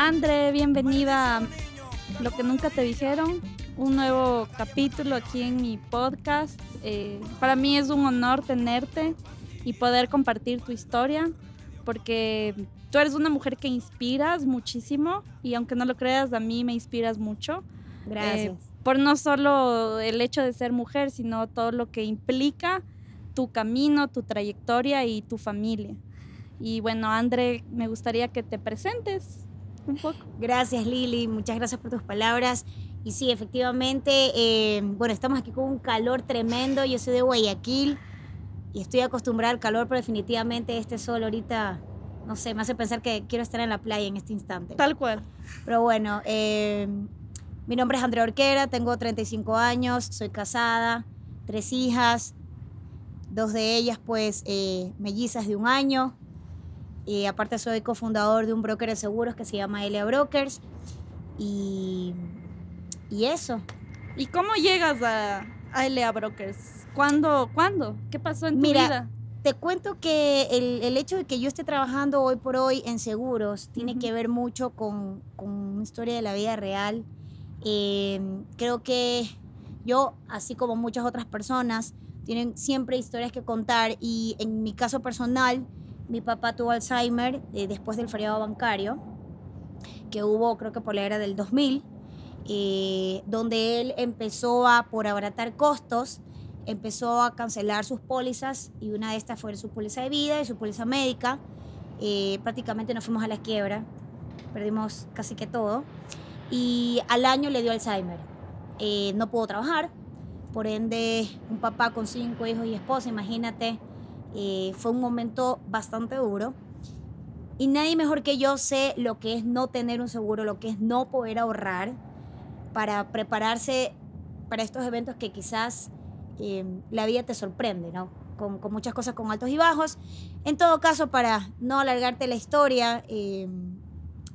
Andre, bienvenida a Lo que nunca te dijeron, un nuevo capítulo aquí en mi podcast. Eh, para mí es un honor tenerte y poder compartir tu historia, porque tú eres una mujer que inspiras muchísimo y aunque no lo creas, a mí me inspiras mucho. Gracias. Eh, por no solo el hecho de ser mujer, sino todo lo que implica tu camino, tu trayectoria y tu familia. Y bueno, Andre, me gustaría que te presentes un poco. Gracias Lili, muchas gracias por tus palabras. Y sí, efectivamente, eh, bueno, estamos aquí con un calor tremendo. Yo soy de Guayaquil y estoy acostumbrada al calor, pero definitivamente este sol ahorita, no sé, me hace pensar que quiero estar en la playa en este instante. Tal cual. Pero bueno, eh, mi nombre es Andrea Orquera, tengo 35 años, soy casada, tres hijas, dos de ellas pues eh, mellizas de un año. Y aparte soy cofundador de un broker de seguros que se llama Elia Brokers. Y, y eso. ¿Y cómo llegas a, a LA Brokers? ¿Cuándo? ¿Cuándo? ¿Qué pasó en tu Mira, vida? Te cuento que el, el hecho de que yo esté trabajando hoy por hoy en seguros tiene que ver mucho con, con una historia de la vida real. Eh, creo que yo, así como muchas otras personas, tienen siempre historias que contar y en mi caso personal, mi papá tuvo Alzheimer eh, después del feriado bancario, que hubo creo que por la era del 2000, eh, donde él empezó a, por abaratar costos, empezó a cancelar sus pólizas y una de estas fue su póliza de vida y su póliza médica. Eh, prácticamente nos fuimos a la quiebra, perdimos casi que todo. Y al año le dio Alzheimer. Eh, no pudo trabajar, por ende un papá con cinco hijos y esposa, imagínate, eh, fue un momento bastante duro. Y nadie mejor que yo sé lo que es no tener un seguro, lo que es no poder ahorrar para prepararse para estos eventos que quizás eh, la vida te sorprende, ¿no? Con, con muchas cosas con altos y bajos. En todo caso, para no alargarte la historia, eh,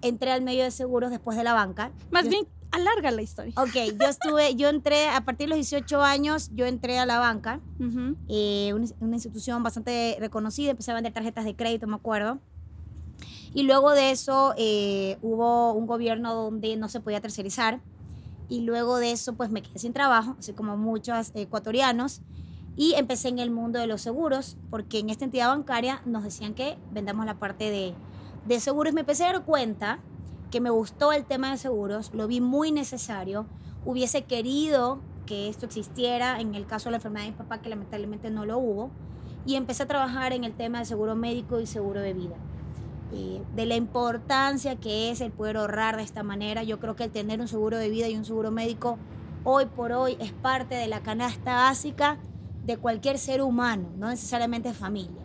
entré al medio de seguros después de la banca. Más Yo- bien, alarga la historia. Ok, yo estuve, yo entré, a partir de los 18 años, yo entré a la banca, Ujú. eh, una, una institución bastante reconocida, empecé a vender tarjetas de crédito, me acuerdo. Y luego de eso eh, hubo un gobierno donde no se podía tercerizar. Y luego de eso, pues me quedé sin trabajo, así como muchos ecuatorianos. Y empecé en el mundo de los seguros, porque en esta entidad bancaria nos decían que vendamos la parte de, de seguros. Me empecé a dar cuenta que me gustó el tema de seguros, lo vi muy necesario. Hubiese querido que esto existiera en el caso de la enfermedad de mi papá, que lamentablemente no lo hubo. Y empecé a trabajar en el tema de seguro médico y seguro de vida. Eh, de la importancia que es el poder ahorrar de esta manera. Yo creo que el tener un seguro de vida y un seguro médico hoy por hoy es parte de la canasta básica de cualquier ser humano, no necesariamente familia.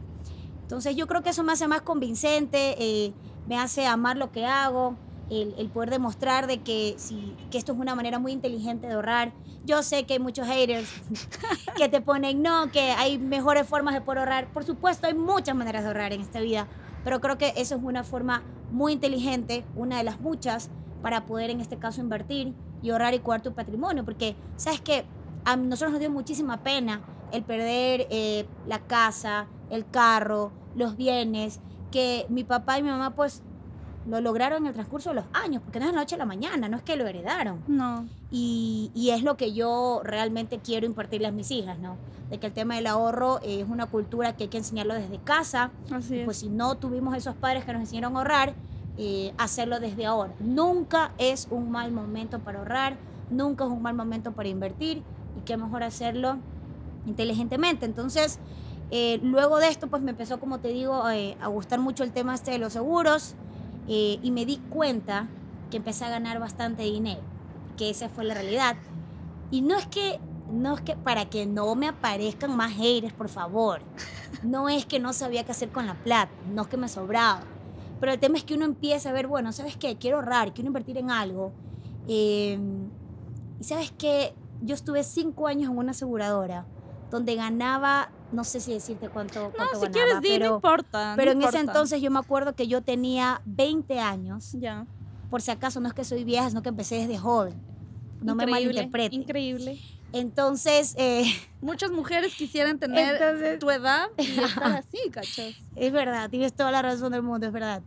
Entonces yo creo que eso me hace más convincente, eh, me hace amar lo que hago, el, el poder demostrar de que, si, que esto es una manera muy inteligente de ahorrar. Yo sé que hay muchos haters que te ponen, no, que hay mejores formas de poder ahorrar. Por supuesto, hay muchas maneras de ahorrar en esta vida, pero creo que eso es una forma muy inteligente, una de las muchas, para poder en este caso invertir y ahorrar y cuidar tu patrimonio. Porque, ¿sabes que A nosotros nos dio muchísima pena el perder eh, la casa, el carro, los bienes, que mi papá y mi mamá pues lo lograron en el transcurso de los años, porque no es de la noche a la mañana, no es que lo heredaron. No. Y, y es lo que yo realmente quiero impartirle a mis hijas, ¿no? De que el tema del ahorro es una cultura que hay que enseñarlo desde casa. Así es. pues si no tuvimos esos padres que nos enseñaron a ahorrar, eh, hacerlo desde ahora. Nunca es un mal momento para ahorrar, nunca es un mal momento para invertir y qué mejor hacerlo inteligentemente. Entonces, eh, luego de esto, pues me empezó, como te digo, eh, a gustar mucho el tema este de los seguros eh, y me di cuenta que empecé a ganar bastante dinero, que esa fue la realidad. Y no es que, no es que para que no me aparezcan más haters, por favor. No es que no sabía qué hacer con la plata, no es que me sobraba. Pero el tema es que uno empieza a ver, bueno, ¿sabes qué? Quiero ahorrar, quiero invertir en algo. Eh, y ¿sabes qué? Yo estuve cinco años en una aseguradora donde ganaba, no sé si decirte cuánto, cuánto No, si ganaba, quieres, di, no pero, importa. no pero en ese entonces yo me acuerdo que yo tenía 20 años. Ya. Por si acaso, no es que soy vieja, sino que empecé desde joven. No me Increíble, malinterpreten. Increíble. Entonces, eh, Muchas mujeres quisieran tener Entonces- tu edad y estar así, ¿cachas? es verdad, tienes toda la razón del mundo, es verdad.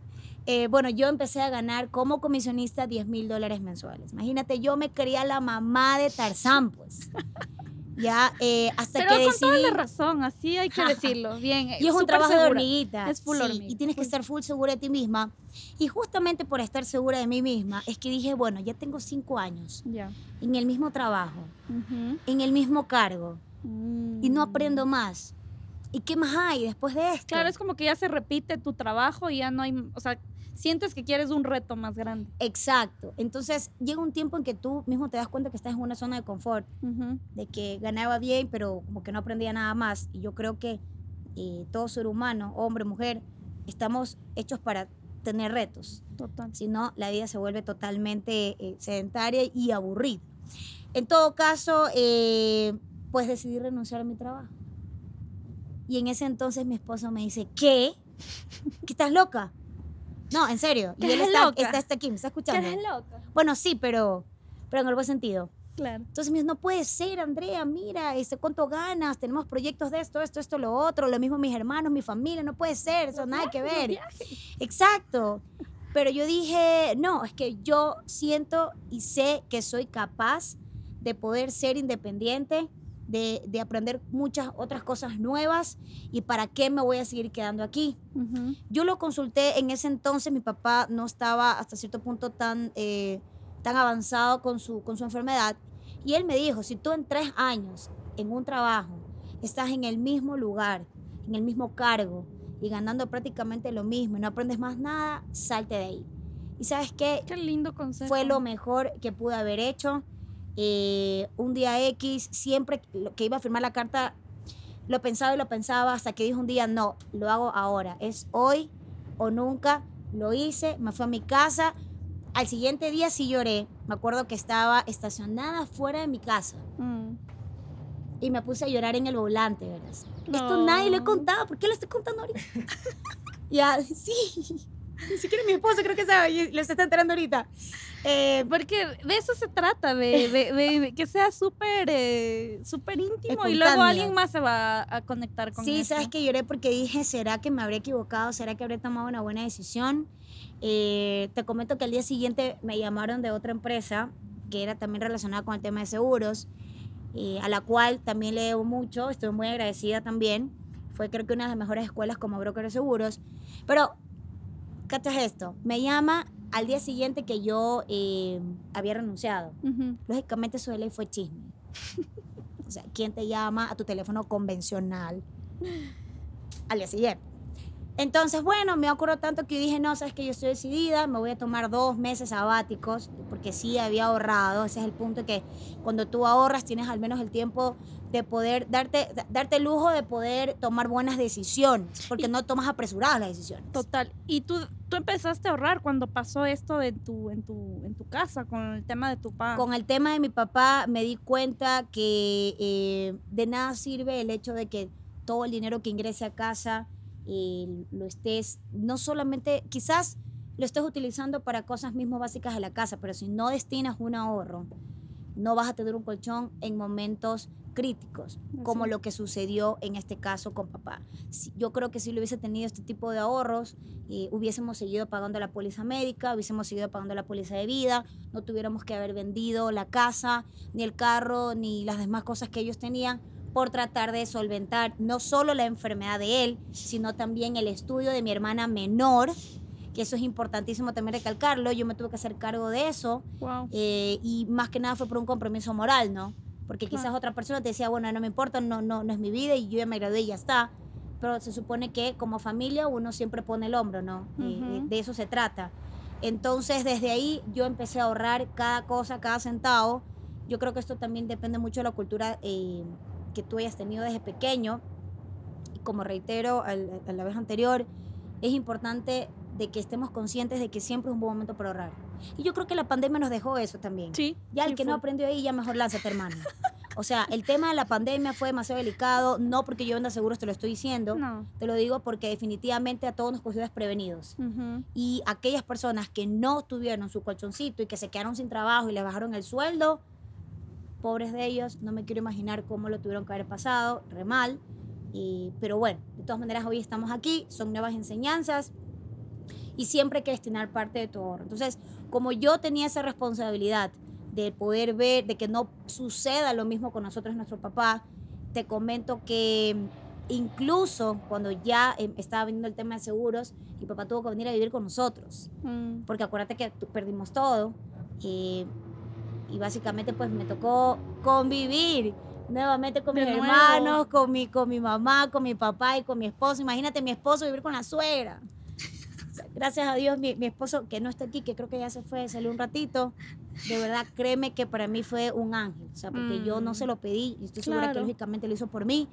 Eh, bueno, yo empecé a ganar como comisionista 10 mil dólares mensuales. Imagínate, yo me creía la mamá de Tarzán, pues. Ya, eh, hasta Pero que con toda decidí... la razón, así hay que decirlo. Bien. Y es un trabajo de segura. hormiguita. Es full sí, hormiga, Y tienes que full. estar full segura de ti misma. Y justamente por estar segura de mí misma, es que dije, bueno, ya tengo cinco años Ya. en el mismo trabajo, Ujú. en el mismo cargo, y no Mm. aprendo más. ¿Y qué más hay después de esto? Claro, es como que ya se repite tu trabajo y ya no hay, o sea, sientes que quieres un reto más grande. Exacto. Entonces llega un tiempo en que tú mismo te das cuenta que estás en una zona de confort, Ujú. de que ganaba bien, pero como que no aprendía nada más. Y yo creo que eh, todo ser humano, hombre, mujer, estamos hechos para tener retos. Total. Si no, la vida se vuelve totalmente eh, sedentaria y aburrida. En todo caso, eh, pues decidí renunciar a mi trabajo. Y en ese entonces mi esposo me dice, ¿qué? ¿Que estás loca? No, en serio. Y ¿Que él es está, loca? está, está aquí, me está escuchando. eres loca. Bueno, sí, pero, pero en el buen sentido. Claro. Entonces me dice, no puede ser, Andrea, mira, este, ¿cuánto ganas? Tenemos proyectos de esto, esto, esto, lo otro. Lo mismo mis hermanos, mi familia, no puede ser, eso nada que ver. Exacto. Pero yo dije, no, es que yo siento y sé que soy capaz de poder ser independiente, de, de aprender muchas otras cosas nuevas y para qué me voy a seguir quedando aquí. Yo lo consulté en ese entonces, mi papá no estaba hasta cierto punto tan, eh, tan avanzado con su, con su enfermedad y él me dijo, si tú en tres años en un trabajo estás en el mismo lugar, en el mismo cargo y ganando prácticamente lo mismo y no aprendes más nada, salte de ahí. Y sabes qué, Qué lindo consejo. fue lo mejor que pude haber hecho. Eh, un día X, siempre lo- que iba a firmar la carta, lo pensaba y lo pensaba hasta que dijo un día, no, lo hago ahora, es hoy o nunca, lo hice, me fui a mi casa. Al siguiente día sí lloré, me acuerdo que estaba estacionada fuera de mi casa Mm. y me puse a llorar en el volante, ¿verdad? Esto No. nadie lo he contado, ¿por qué lo estoy contando ahorita? ya, sí, ni siquiera mi esposo creo que sabe, y lo se está enterando ahorita. Eh, Porque de eso se trata, de, de- de- de que sea súper eh, súper íntimo y luego alguien más se va a conectar con Sí, eso. sabes que lloré porque dije, ¿será que me habré equivocado? ¿Será que habré tomado una buena decisión? Eh, te comento que al día siguiente me llamaron de otra empresa que era también relacionada con el tema de seguros, eh, a la cual también le debo mucho, estoy muy agradecida también. Fue creo que una de las mejores escuelas como broker de seguros. Pero, ¿cachas esto? Me llama al día siguiente que yo eh, había renunciado. Lógicamente de ley fue chisme. O sea, ¿quién te llama a tu teléfono convencional al día siguiente? Entonces, bueno, me acuerdo tanto que dije, no, sabes que yo estoy decidida, me voy a tomar dos meses sabáticos, porque sí había ahorrado, ese es el punto que cuando tú ahorras tienes al menos el tiempo de poder darte, darte el lujo de poder tomar buenas decisiones, porque Y- no tomas apresuradas las decisiones. Total. Y tú, tú empezaste a ahorrar cuando pasó esto de tu, en, tu, en tu casa con el tema de tu papá. Con el tema de mi papá me di cuenta que eh, de nada sirve el hecho de que todo el dinero que ingrese a casa eh, lo estés, no solamente, quizás lo estés utilizando para cosas mismo básicas de la casa, pero si no destinas un ahorro, no vas a tener un colchón en momentos críticos, como Así es. lo que sucedió en este caso con papá. Yo creo que si lo hubiese tenido este tipo de ahorros, eh, hubiésemos seguido pagando la póliza médica, hubiésemos seguido pagando la póliza de vida, no tuviéramos que haber vendido la casa, ni el carro, ni las demás cosas que ellos tenían por tratar de solventar no solo la enfermedad de él, sino también el estudio de mi hermana menor, que eso es importantísimo también recalcarlo, yo me tuve que hacer cargo de eso, Wow. eh, y más que nada fue por un compromiso moral, ¿no? Porque quizás Claro. otra persona te decía, bueno, no me importa, no, no, no es mi vida y yo ya me gradué y ya está. Pero se supone que como familia uno siempre pone el hombro, ¿no? Eh, eh, de eso se trata. Entonces, desde ahí yo empecé a ahorrar cada cosa, cada centavo. Yo creo que esto también depende mucho de la cultura eh, que tú hayas tenido desde pequeño. Y como reitero al- a la vez anterior, es importante de que estemos conscientes de que siempre es un buen momento para ahorrar. Y yo creo que la pandemia nos dejó eso también. Sí. Ya el sí, que no full. aprendió ahí, ya mejor lánzate, hermano. O sea, el tema de la pandemia fue demasiado delicado, no porque yo venda seguros te lo estoy diciendo, No. te lo digo porque definitivamente a todos nos cogió desprevenidos. Ujú. Y aquellas personas que no tuvieron su colchoncito y que se quedaron sin trabajo y les bajaron el sueldo, pobres de ellos, no me quiero imaginar cómo lo tuvieron que haber pasado, re mal. Y- pero bueno, de todas maneras hoy estamos aquí, son nuevas enseñanzas y siempre hay que destinar parte de tu ahorro. Entonces, como yo tenía esa responsabilidad de poder ver, de que no suceda lo mismo con nosotros, nuestro papá, te comento que incluso cuando ya em, estaba viniendo el tema de seguros, mi papá tuvo que venir a vivir con nosotros, Mm. porque acuérdate que perdimos todo eh, y básicamente pues me tocó convivir nuevamente con De mis nuevo. hermanos, con mi, con mi mamá, con mi papá y con mi esposo. Imagínate mi esposo vivir con la suegra. Gracias a Dios, mi, mi esposo, que no está aquí, que creo que ya se fue, salió un ratito, de verdad, créeme que para mí fue un ángel, o sea, porque yo no Mm. se lo pedí, y estoy segura que lógicamente lo hizo por mí,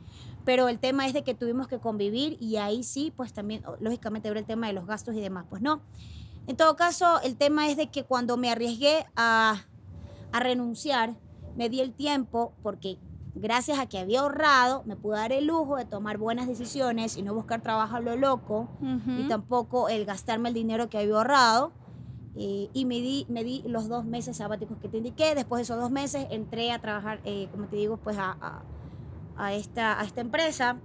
pero el tema es de que tuvimos que convivir y ahí sí, pues también, o- lógicamente, ver el tema de los gastos y demás, pues no. En todo caso, el tema es de que cuando me arriesgué a, a renunciar, me di el tiempo porque gracias a que había ahorrado, me pude dar el lujo de tomar buenas decisiones y no buscar trabajo a lo loco y tampoco el gastarme el dinero que había ahorrado. Eh, y me di, me di los dos meses sabáticos que te indiqué. Después de esos dos meses entré a trabajar, eh, como te digo, pues a, a- a esta, a esta empresa.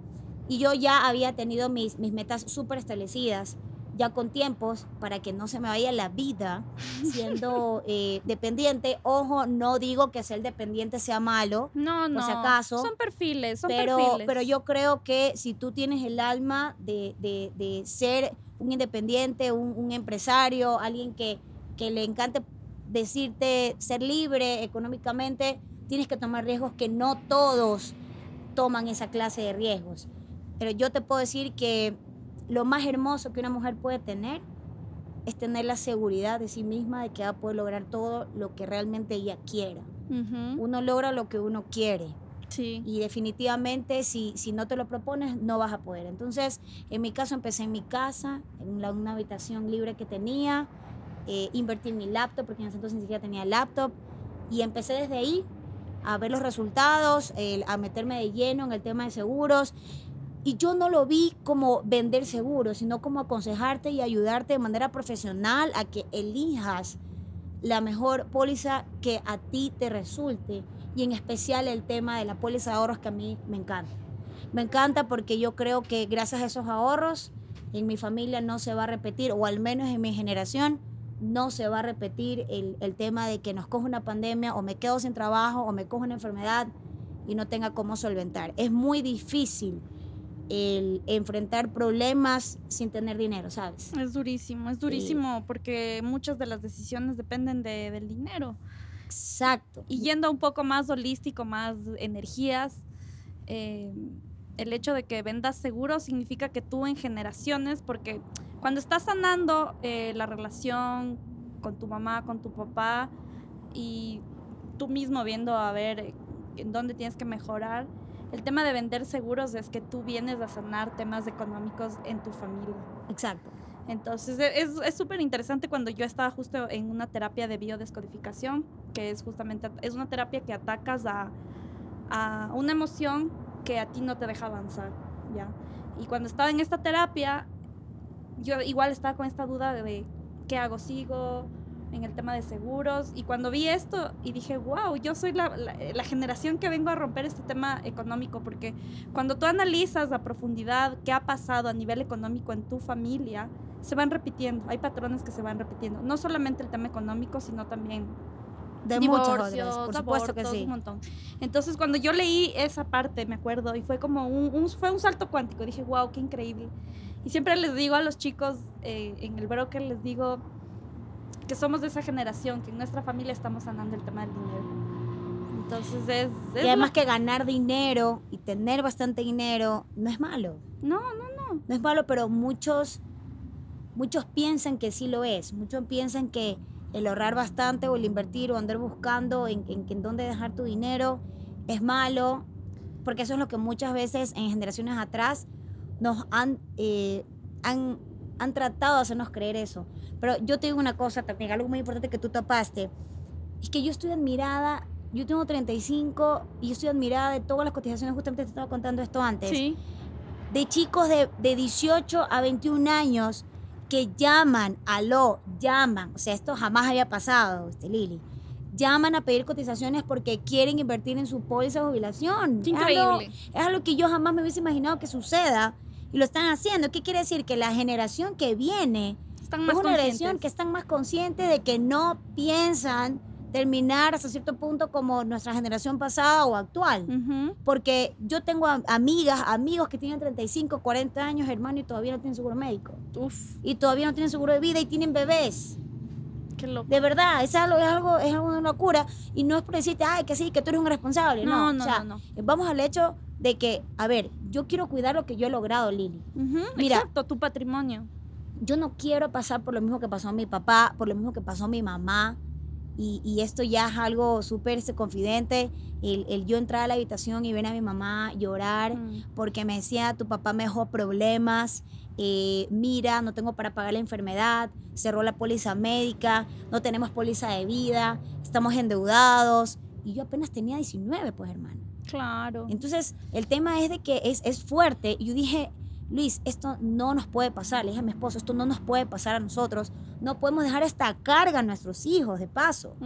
Y yo ya había tenido mis, mis metas súper establecidas, ya con tiempos, para que no se me vaya la vida siendo eh, dependiente. Ojo, no digo que ser dependiente sea malo, No, no. si acaso, Son perfiles, son pero, perfiles. pero yo creo que si tú tienes el alma de, de- de ser un independiente, un, un empresario, alguien que, que le encante decirte ser libre económicamente, tienes que tomar riesgos que no todos toman esa clase de riesgos. Pero yo te puedo decir que lo más hermoso que una mujer puede tener es tener la seguridad de sí misma de que va a poder lograr todo lo que realmente ella quiera. Uno logra lo que uno quiere Sí. y definitivamente si, si no te lo propones no vas a poder. Entonces, en mi caso empecé en mi casa, en la- una habitación libre que tenía, eh, invertí en mi laptop, porque en ese entonces ni siquiera tenía laptop, y empecé desde ahí a ver los resultados, a meterme de lleno en el tema de seguros. Y yo no lo vi como vender seguros, sino como aconsejarte y ayudarte de manera profesional a que elijas la mejor póliza que a ti te resulte y en especial el tema de la póliza de ahorros que a mí me encanta. Me encanta porque yo creo que gracias a esos ahorros en mi familia no se va a repetir, o al menos en mi generación, no se va a repetir el, el tema de que nos coge una pandemia o me quedo sin trabajo o me coge una enfermedad y no tenga cómo solventar. Es muy difícil el enfrentar problemas sin tener dinero, ¿sabes? Es durísimo, es durísimo porque muchas de las decisiones dependen de, del dinero. Exacto. Y yendo un poco más holístico, más energías, eh, el hecho de que vendas seguro significa que tú en generaciones, porque cuando estás sanando eh, la relación con tu mamá, con tu papá, y tú mismo viendo a ver en dónde tienes que mejorar, el tema de vender seguros es que tú vienes a sanar temas económicos en tu familia. Exacto. Entonces e- es es súper interesante cuando yo estaba justo en una terapia de biodescodificación, que es justamente, es una terapia que atacas a, a una emoción que a ti no te deja avanzar, ¿ya? Y cuando estaba en esta terapia, yo igual estaba con esta duda de qué hago, sigo en el tema de seguros, y cuando vi esto y dije, wow, yo soy la, la- la generación que vengo a romper este tema económico, porque cuando tú analizas a profundidad qué ha pasado a nivel económico en tu familia, se van repitiendo, hay patrones que se van repitiendo, no solamente el tema económico, sino también De divorcios, por supuesto que abortos, sí. un montón. Entonces, cuando yo leí esa parte, me acuerdo, y fue como un, un- fue un salto cuántico, dije, wow, qué increíble. Y siempre les digo a los chicos eh, en el broker, les digo que somos de esa generación, que en nuestra familia estamos sanando el tema del dinero. Entonces, es... es Y además lo- que ganar dinero y tener bastante dinero no es malo. No, no, No es malo, pero muchos, muchos piensan que sí lo es. Muchos piensan que el ahorrar bastante o el invertir o andar buscando en, en, en dónde dejar tu dinero es malo. Porque eso es lo que muchas veces en generaciones atrás nos han, eh, han, han tratado de hacernos creer eso. Pero yo te digo una cosa también, algo muy importante que tú topaste. Es que yo estoy admirada, yo tengo 35 y yo estoy admirada de todas las cotizaciones, justamente te estaba contando esto antes Sí, de chicos de, de 18 a 21 años que llaman, aló, llaman, o sea, esto jamás había pasado, este, Lili, llaman a pedir cotizaciones porque quieren invertir en su póliza de jubilación. qué Es algo- increíble. es algo que yo jamás me hubiese imaginado que suceda y lo están haciendo. ¿Qué quiere decir? Que la generación que viene Está Están más es una generación que están más conscientes de que no piensan terminar hasta cierto punto como nuestra generación pasada o actual. Porque yo tengo am- amigas, amigos que tienen 35, 40 años, hermano, y todavía no tienen seguro médico. Uf, Y todavía no tienen seguro de vida y tienen bebés. qué loco. De verdad, es algo, es algo, es algo de una locura. Y no es por decirte, ay, que sí, que tú eres un irresponsable. No, No, o no, no, Vamos al hecho de que, a ver, yo quiero cuidar lo que yo he logrado, Lili. Mira. Exacto, tu patrimonio. Yo no quiero pasar por lo mismo que pasó a mi papá, por lo mismo que pasó a mi mamá. Y, y esto ya es algo súper confidente. El, el yo entrar a la habitación y ver a mi mamá llorar Mm. porque me decía, tu papá me dejó problemas, eh, mira, no tengo para pagar la enfermedad, cerró la póliza médica, no tenemos póliza de vida, estamos endeudados. Y yo apenas tenía 19, pues hermano. Claro. Entonces, el tema es de que es, es fuerte. Yo dije, Luis, esto no nos puede pasar. Le dije a mi esposo, esto no nos puede pasar a nosotros. No podemos dejar esta carga a nuestros hijos, de paso.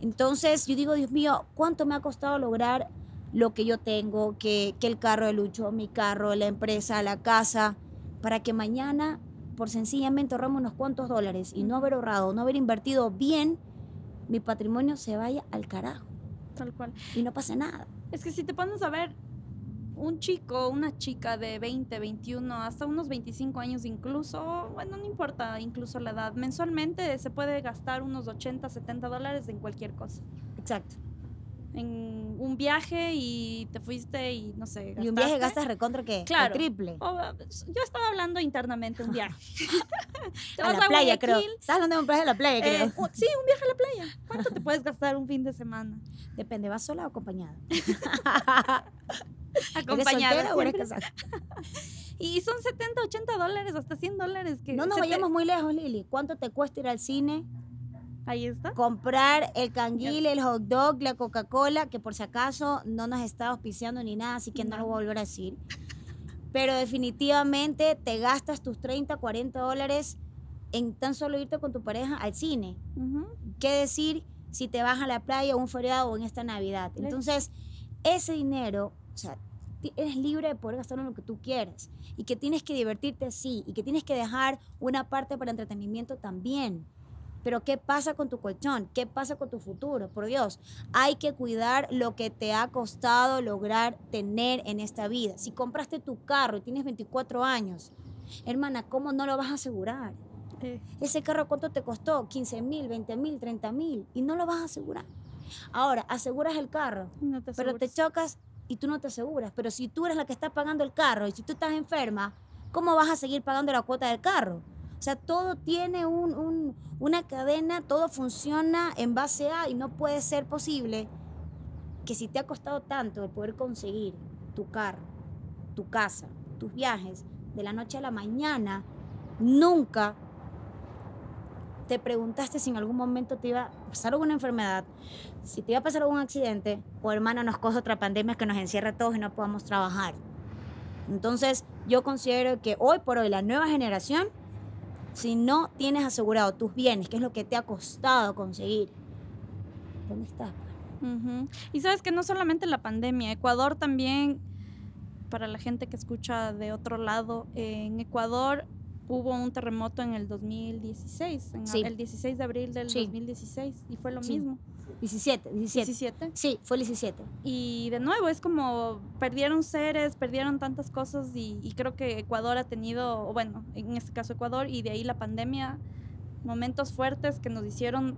Entonces yo digo, Dios mío, ¿cuánto me ha costado lograr lo que yo tengo? Que, que el carro de Lucho, mi carro, la empresa, la casa, para que mañana, por sencillamente ahorramos unos cuantos dólares y no haber ahorrado, no haber invertido bien, mi patrimonio se vaya al carajo Tal cual. y no pase nada. Es que si te pones a ver, un chico, una chica de 20, 21, hasta unos 25 años incluso, bueno, no importa incluso la edad, mensualmente se puede gastar unos 80, 70 dólares en cualquier cosa. Exacto. En un viaje y te fuiste y no sé, Y un viaje gastaste. gastas recontra que Claro. triple. O, yo estaba hablando internamente, un viaje. Te A la playa, creo. Estás hablando de un viaje a la playa, creo. eh, un- sí, un viaje a la playa. ¿Cuánto te puedes gastar un fin de semana? Depende, ¿vas sola o acompañada? ¿Eres Acompañada soltera o eres casada? Y son 70, 80 dólares, hasta 100 dólares. Que No nos te- vayamos muy lejos, Lili. ¿Cuánto te cuesta ir al cine? Ahí está. comprar el canguil, el hot dog, la Coca-Cola, que por si acaso no nos está auspiciando ni nada, así que no, lo voy a volver a decir. Pero definitivamente te gastas tus 30, 40 dólares en tan solo irte con tu pareja al cine. ¿Qué decir si te vas a la playa o un feriado o en esta Navidad? Entonces, ese dinero, o sea, eres libre de poder gastarlo en lo que tú quieras. Y que tienes que divertirte, sí. Y que tienes que dejar una parte para entretenimiento también. Pero ¿qué pasa con tu colchón? ¿Qué pasa con tu futuro? Por Dios, hay que cuidar lo que te ha costado lograr tener en esta vida. Si compraste tu carro y tienes 24 años, hermana, ¿cómo no lo vas a asegurar? Ese carro, ¿cuánto te costó? 15 mil, 20 mil, 30 mil. Y no lo vas a asegurar. Ahora, aseguras el carro, no te pero te chocas y tú no te aseguras. Pero si tú eres la que está pagando el carro y si tú estás enferma, ¿cómo vas a seguir pagando la cuota del carro? O sea, todo tiene un- un- una cadena, todo funciona en base a y no puede ser posible que si te ha costado tanto el poder conseguir tu carro, tu casa, tus viajes, de la noche a la mañana, nunca te preguntaste si en algún momento te iba a pasar alguna enfermedad, si te iba a pasar algún accidente, o hermano, nos coge otra pandemia que nos encierra a todos y no podamos trabajar. Entonces, yo considero que hoy por hoy la nueva generación, si no tienes asegurado tus bienes, que es lo que te ha costado conseguir, ¿dónde estás? pues? Y sabes que no solamente la pandemia, Ecuador también, para la gente que escucha de otro lado, en Ecuador hubo un terremoto en el 2016, en Sí. el 16 de abril del Sí. 2016, y fue lo Sí. mismo. 17, 17. 17. Sí, fue el 17. Y de nuevo, es como perdieron seres, perdieron tantas cosas y, y creo que Ecuador ha tenido, bueno, en este caso Ecuador, y de ahí la pandemia, momentos fuertes que nos hicieron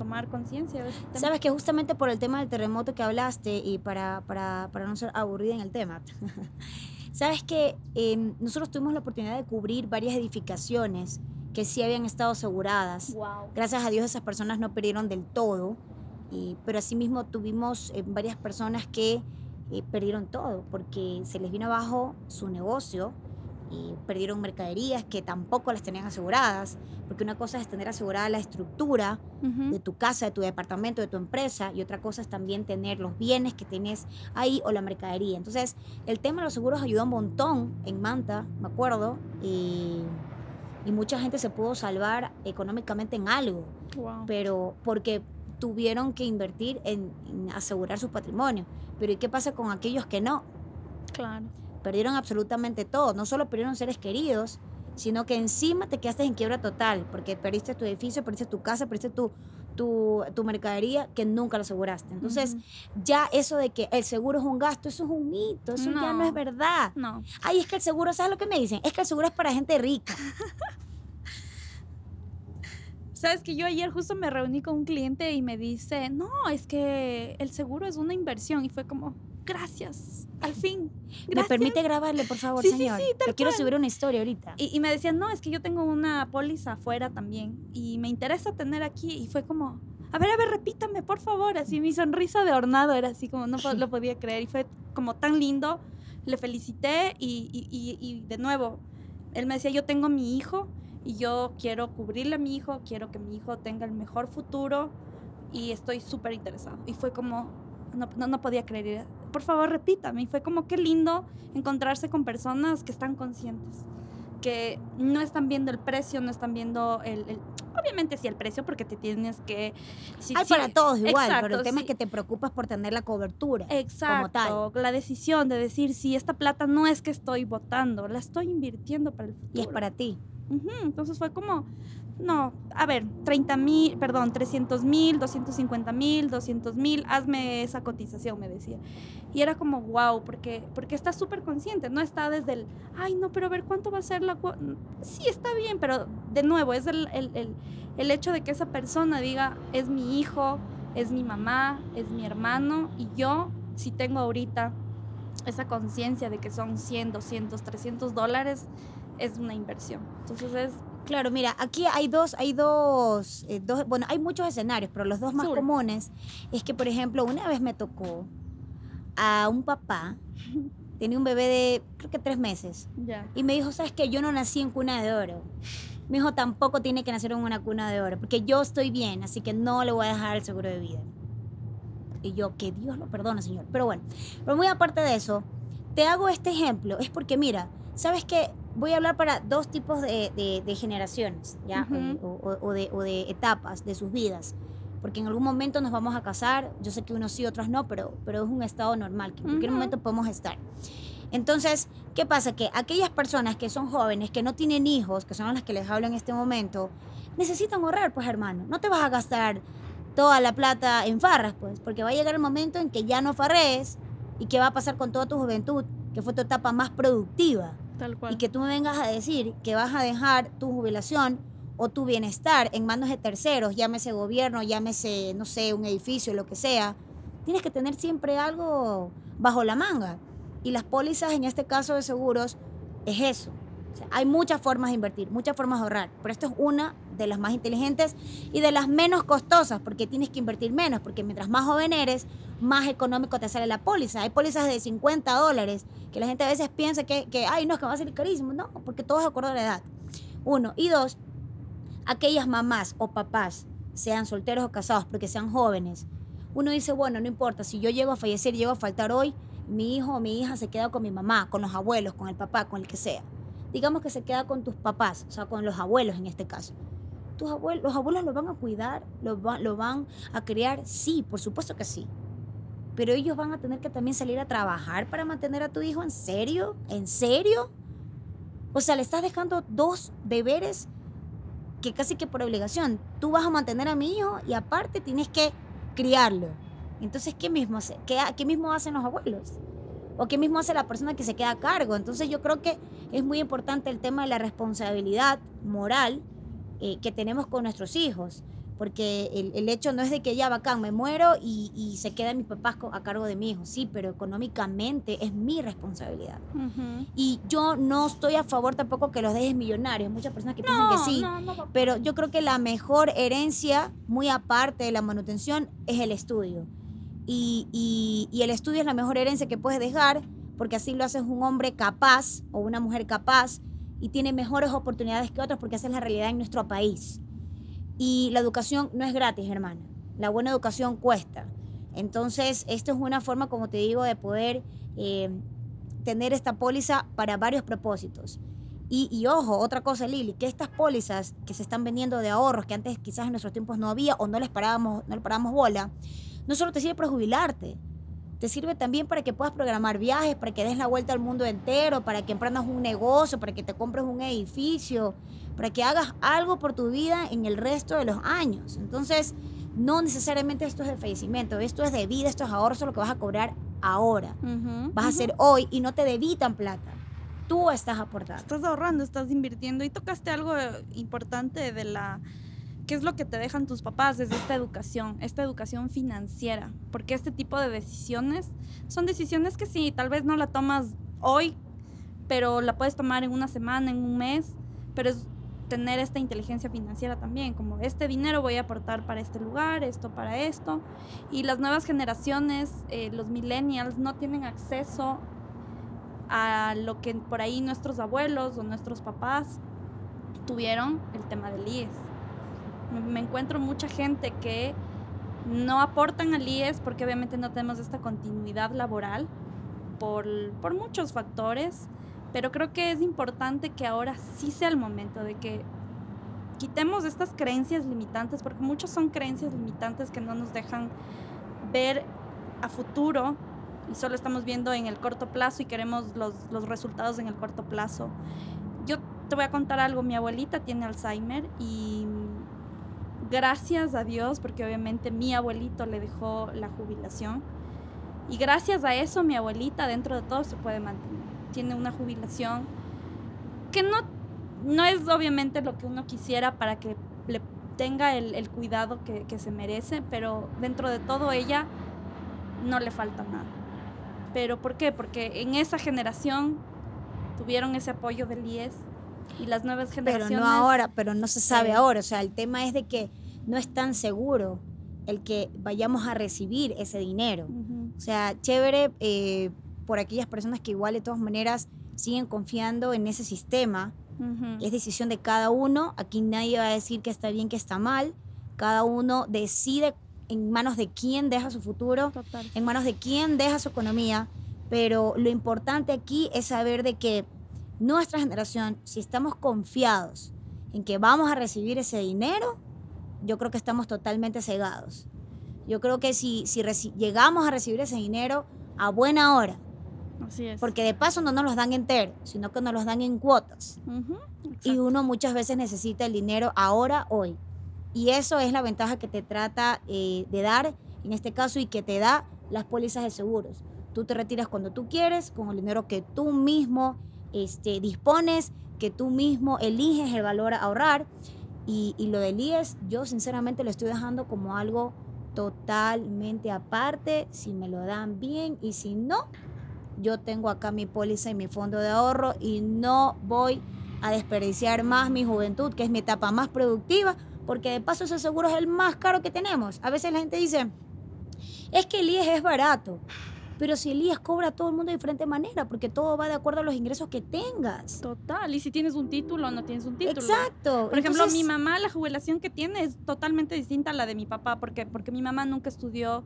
tomar conciencia este. Sabes que justamente por el tema del terremoto que hablaste y para, para, para no ser aburrida en el tema, sabes que em, nosotros tuvimos la oportunidad de cubrir varias edificaciones que sí habían estado aseguradas. Wow. Gracias a Dios esas personas no perdieron del todo, pero asimismo tuvimos eh, varias personas que eh, perdieron todo porque se les vino abajo su negocio y perdieron mercaderías que tampoco las tenían aseguradas, porque una cosa es tener asegurada la estructura de tu casa, de tu departamento, de tu empresa, y otra cosa es también tener los bienes que tienes ahí o la mercadería. Entonces, el tema de los seguros ayudó un montón en Manta, me acuerdo, y, y mucha gente se pudo salvar económicamente en algo, Wow. pero porque tuvieron que invertir en, en asegurar su patrimonio. Pero ¿y qué pasa con aquellos que no? Claro. Perdieron absolutamente todo, no solo perdieron seres queridos, sino que encima te quedaste en quiebra total, porque perdiste tu edificio, perdiste tu casa, perdiste tu, tu, tu mercadería que nunca lo aseguraste. Entonces, Ujú. ya eso de que el seguro es un gasto, eso es un mito, eso ya no No. es verdad. No. Ay, es que el seguro, ¿sabes lo que me dicen? Es que el seguro es para gente rica. Sabes que yo ayer justo me reuní con un cliente y me dice, no, es que el seguro es una inversión. Y fue como, gracias, al fin. ¿Me Gracias. permite grabarle, por favor, Sí, sí, señor? sí, tal Le quiero subir una historia ahorita. Y, y me decían, no, es que yo tengo una póliza afuera también y me interesa tener aquí. Y fue como, a ver, a ver, repítame, por favor. Así mi sonrisa de hornado era así como, no lo podía creer. Y fue como tan lindo. Le felicité y, y- y- y de nuevo, él me decía, yo tengo mi hijo y yo quiero cubrirle a mi hijo, quiero que mi hijo tenga el mejor futuro y estoy súper interesado. Y fue como, no, no, no podía creer. Por favor, repítame. Y fue como, qué lindo encontrarse con personas que están conscientes que no están viendo el precio, no están viendo el, el- obviamente sí el precio porque te tienes que sí, Hay sí, para todos igual, pero exacto, el tema sí. es que te preocupas por tener la cobertura. Exacto, la decisión de decir si esta plata no es que estoy votando, la estoy invirtiendo para el futuro. Y es para ti. Entonces fue como, no, a ver, 30 mil, perdón, 300 mil, 250 mil, 200 mil, hazme esa cotización, me decía. Y era como, wow, porque, porque está súper consciente, no está desde el, ay, no, pero a ver, ¿cuánto va a ser la cua-?" Sí, está bien, pero de nuevo, es el, el, el, el hecho de que esa persona diga, es mi hijo, es mi mamá, es mi hermano, y yo, si tengo ahorita esa conciencia de que son 100, 200, 300 dólares, es una inversión. Entonces es Claro, mira, aquí hay dos, hay dos, eh, dos, bueno, hay muchos escenarios, pero los dos más comunes es que, por ejemplo, una vez me tocó a un papá, tenía un bebé de, creo que tres meses, y me dijo, ¿sabes qué? Yo no nací en cuna de oro. Mi hijo tampoco tiene que nacer en una cuna de oro, porque yo estoy bien, así que no le voy a dejar el seguro de vida. Y yo, que Dios lo perdone, Señor. Pero bueno, pero muy aparte de eso, te hago este ejemplo, es porque mira, ¿sabes qué? Voy a hablar para dos tipos de, de- de generaciones, ¿ya? Ujú. o, o- o de, o de etapas de sus vidas. Porque en algún momento nos vamos a casar, yo sé que unos sí, otros no, pero, pero es un estado normal, que en cualquier Ujú. momento podemos estar. Entonces, ¿qué pasa? Que aquellas personas que son jóvenes, que no tienen hijos, que son las que les hablo en este momento, necesitan ahorrar, pues hermano. No te vas a gastar toda la plata en farras, pues, porque va a llegar el momento en que ya no farrees y qué va a pasar con toda tu juventud, que fue tu etapa más productiva. Y que tú me vengas a decir que vas a dejar tu jubilación o tu bienestar en manos de terceros, llámese gobierno, llámese, no sé, un edificio, lo que sea, tienes que tener siempre algo bajo la manga. Y las pólizas, en este caso de seguros, es eso. Hay muchas formas de invertir, muchas formas de ahorrar, pero esto es una de las más inteligentes y de las menos costosas, porque tienes que invertir menos, porque mientras más joven eres, más económico te sale la póliza. Hay pólizas de 50 dólares, que la gente a veces piensa que, que ay, no, es que va a salir carísimo. No, porque todo es de acuerdo a la edad. Uno. Y dos, aquellas mamás o papás, sean solteros o casados, porque sean jóvenes, uno dice, bueno, no importa, si yo llego a fallecer, llego a faltar hoy, mi hijo o mi hija se queda con mi mamá, con los abuelos, con el papá, con el que sea. Digamos que se queda con tus papás, o sea, con los abuelos en este caso. Tus abuelos, los abuelos lo van a cuidar, lo, va- lo van a criar, sí, por supuesto que sí. Pero ellos van a tener que también salir a trabajar para mantener a tu hijo, ¿en serio? ¿En serio? O sea, le estás dejando dos deberes que casi que por obligación. Tú vas a mantener a mi hijo y aparte tienes que criarlo. Entonces, ¿qué mismo, hace? ¿Qué, ¿qué mismo hacen los abuelos? ¿O qué mismo hace la persona que se queda a cargo? Entonces, yo creo que es muy importante el tema de la responsabilidad moral eh, que tenemos con nuestros hijos. Porque el, el hecho no es de que ya bacán, me muero y, y se quedan mis papás a cargo de mi hijo. Sí, pero económicamente es mi responsabilidad. Ujú. Y yo no estoy a favor tampoco que los dejes millonarios. Muchas personas que piensan No, que sí. no, no Pero yo creo que la mejor herencia, muy aparte de la manutención, es el estudio. Y, el estudio es la mejor herencia que puedes dejar, porque así lo haces un hombre capaz o una mujer capaz y tiene mejores oportunidades que otros, porque esa es la realidad en nuestro país. Y la educación no es gratis, hermana. La buena educación cuesta. Entonces, esto es una forma, como te digo, de poder eh, tener esta póliza para varios propósitos. Y, y ojo, otra cosa, Lili, que estas pólizas que se están vendiendo de ahorros, que antes quizás en nuestros tiempos no había o no les parábamos, no le parábamos bola, no solo te sirve para jubilarte. te sirve también para que puedas programar viajes, para que des la vuelta al mundo entero, para que emprendas un negocio, para que te compres un edificio, para que hagas algo por tu vida en el resto de los años. Entonces, no necesariamente esto es de fallecimiento, esto es de vida, esto es ahorro, lo que vas a cobrar ahora. vas a hacer hoy y no te debitan plata. Tú estás aportando. Estás ahorrando, estás invirtiendo y tocaste algo importante de la ¿Qué es lo que te dejan tus papás desde esta educación, esta educación financiera? Porque este tipo de decisiones son decisiones que sí, tal vez no la tomas hoy, pero la puedes tomar en una semana, en un mes, pero es tener esta inteligencia financiera también, como este dinero voy a aportar para este lugar, esto para esto. Y las nuevas generaciones, eh, los millennials, no tienen acceso a lo que por ahí nuestros abuelos o nuestros papás tuvieron, el tema del IES me encuentro mucha gente que no aportan al IES porque obviamente no tenemos esta continuidad laboral por, por muchos factores, pero creo que es importante que ahora sí sea el momento de que quitemos estas creencias limitantes, porque muchos son creencias limitantes que no nos dejan ver a futuro y solo estamos viendo en el corto plazo y queremos los, los resultados en el corto plazo. Yo te voy a contar algo, mi abuelita tiene Alzheimer y gracias a Dios, porque obviamente mi abuelito le dejó la jubilación. Y gracias a eso mi abuelita dentro de todo se puede mantener. Tiene una jubilación que no, no es obviamente lo que uno quisiera para que le tenga el, cuidado que, que, se merece, pero dentro de todo ella no le falta nada. ¿Pero por qué? Porque en esa generación tuvieron ese apoyo del IES y las nuevas generaciones. Pero no ahora, pero no se sabe ahora. O sea, el tema es de que no es tan seguro el que vayamos a recibir ese dinero. O sea, chévere eh, por aquellas personas que igual de todas maneras siguen confiando en ese sistema. Es decisión de cada uno. Aquí nadie va a decir que está bien, que está mal. Cada uno decide en manos de quién deja su futuro, en manos de quién deja su economía. Pero lo importante aquí es saber de que nuestra generación, si estamos confiados en que vamos a recibir ese dinero, yo creo que estamos totalmente cegados. Yo creo que si, si llegamos a recibir ese dinero a buena hora, Así es. porque de paso no nos los dan entero, sino que nos los dan en cuotas. y uno muchas veces necesita el dinero ahora, hoy. Y eso es la ventaja que te trata eh, de dar en este caso y que te da las pólizas de seguros. Tú te retiras cuando tú quieres, con el dinero que tú mismo este, dispones, que tú mismo eliges el valor a ahorrar. Y, lo del IES, yo sinceramente lo estoy dejando como algo totalmente aparte, si me lo dan bien y si no, yo tengo acá mi póliza y mi fondo de ahorro y no voy a desperdiciar más mi juventud, que es mi etapa más productiva, porque de paso ese seguro es el más caro que tenemos. A veces la gente dice, es que el IES es barato. Pero si Elías cobra a todo el mundo de diferente manera, porque todo va de acuerdo a los ingresos que tengas. Total, y si tienes un título o no tienes un título. Exacto. Por ejemplo, mi mamá, la jubilación que tiene es totalmente distinta a la de mi papá, porque, porque mi mamá nunca estudió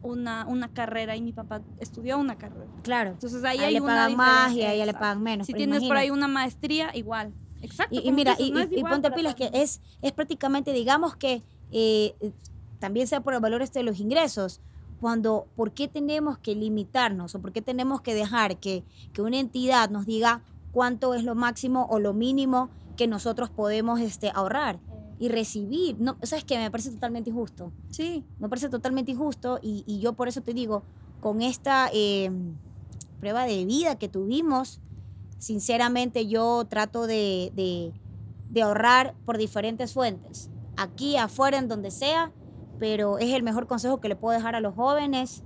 una, una carrera y mi papá estudió una carrera. Claro. Entonces ahí, hay le pagan más y a ella le pagan menos. Si tienes por ahí una maestría, igual. Exacto. Y, mira, y, ponte pilas que es, es prácticamente, digamos que eh, también sea por el valor este de los ingresos cuando, ¿por qué tenemos que limitarnos o por qué tenemos que dejar que, una entidad nos diga cuánto es lo máximo o lo mínimo que nosotros podemos este, ahorrar y recibir? No, ¿Sabes qué? Me parece totalmente injusto. Sí. Me parece totalmente injusto y, yo por eso te digo, con esta em, prueba de vida que tuvimos, sinceramente yo trato de, de ahorrar por diferentes fuentes, aquí, afuera, en donde sea pero es el mejor consejo que le puedo dejar a los jóvenes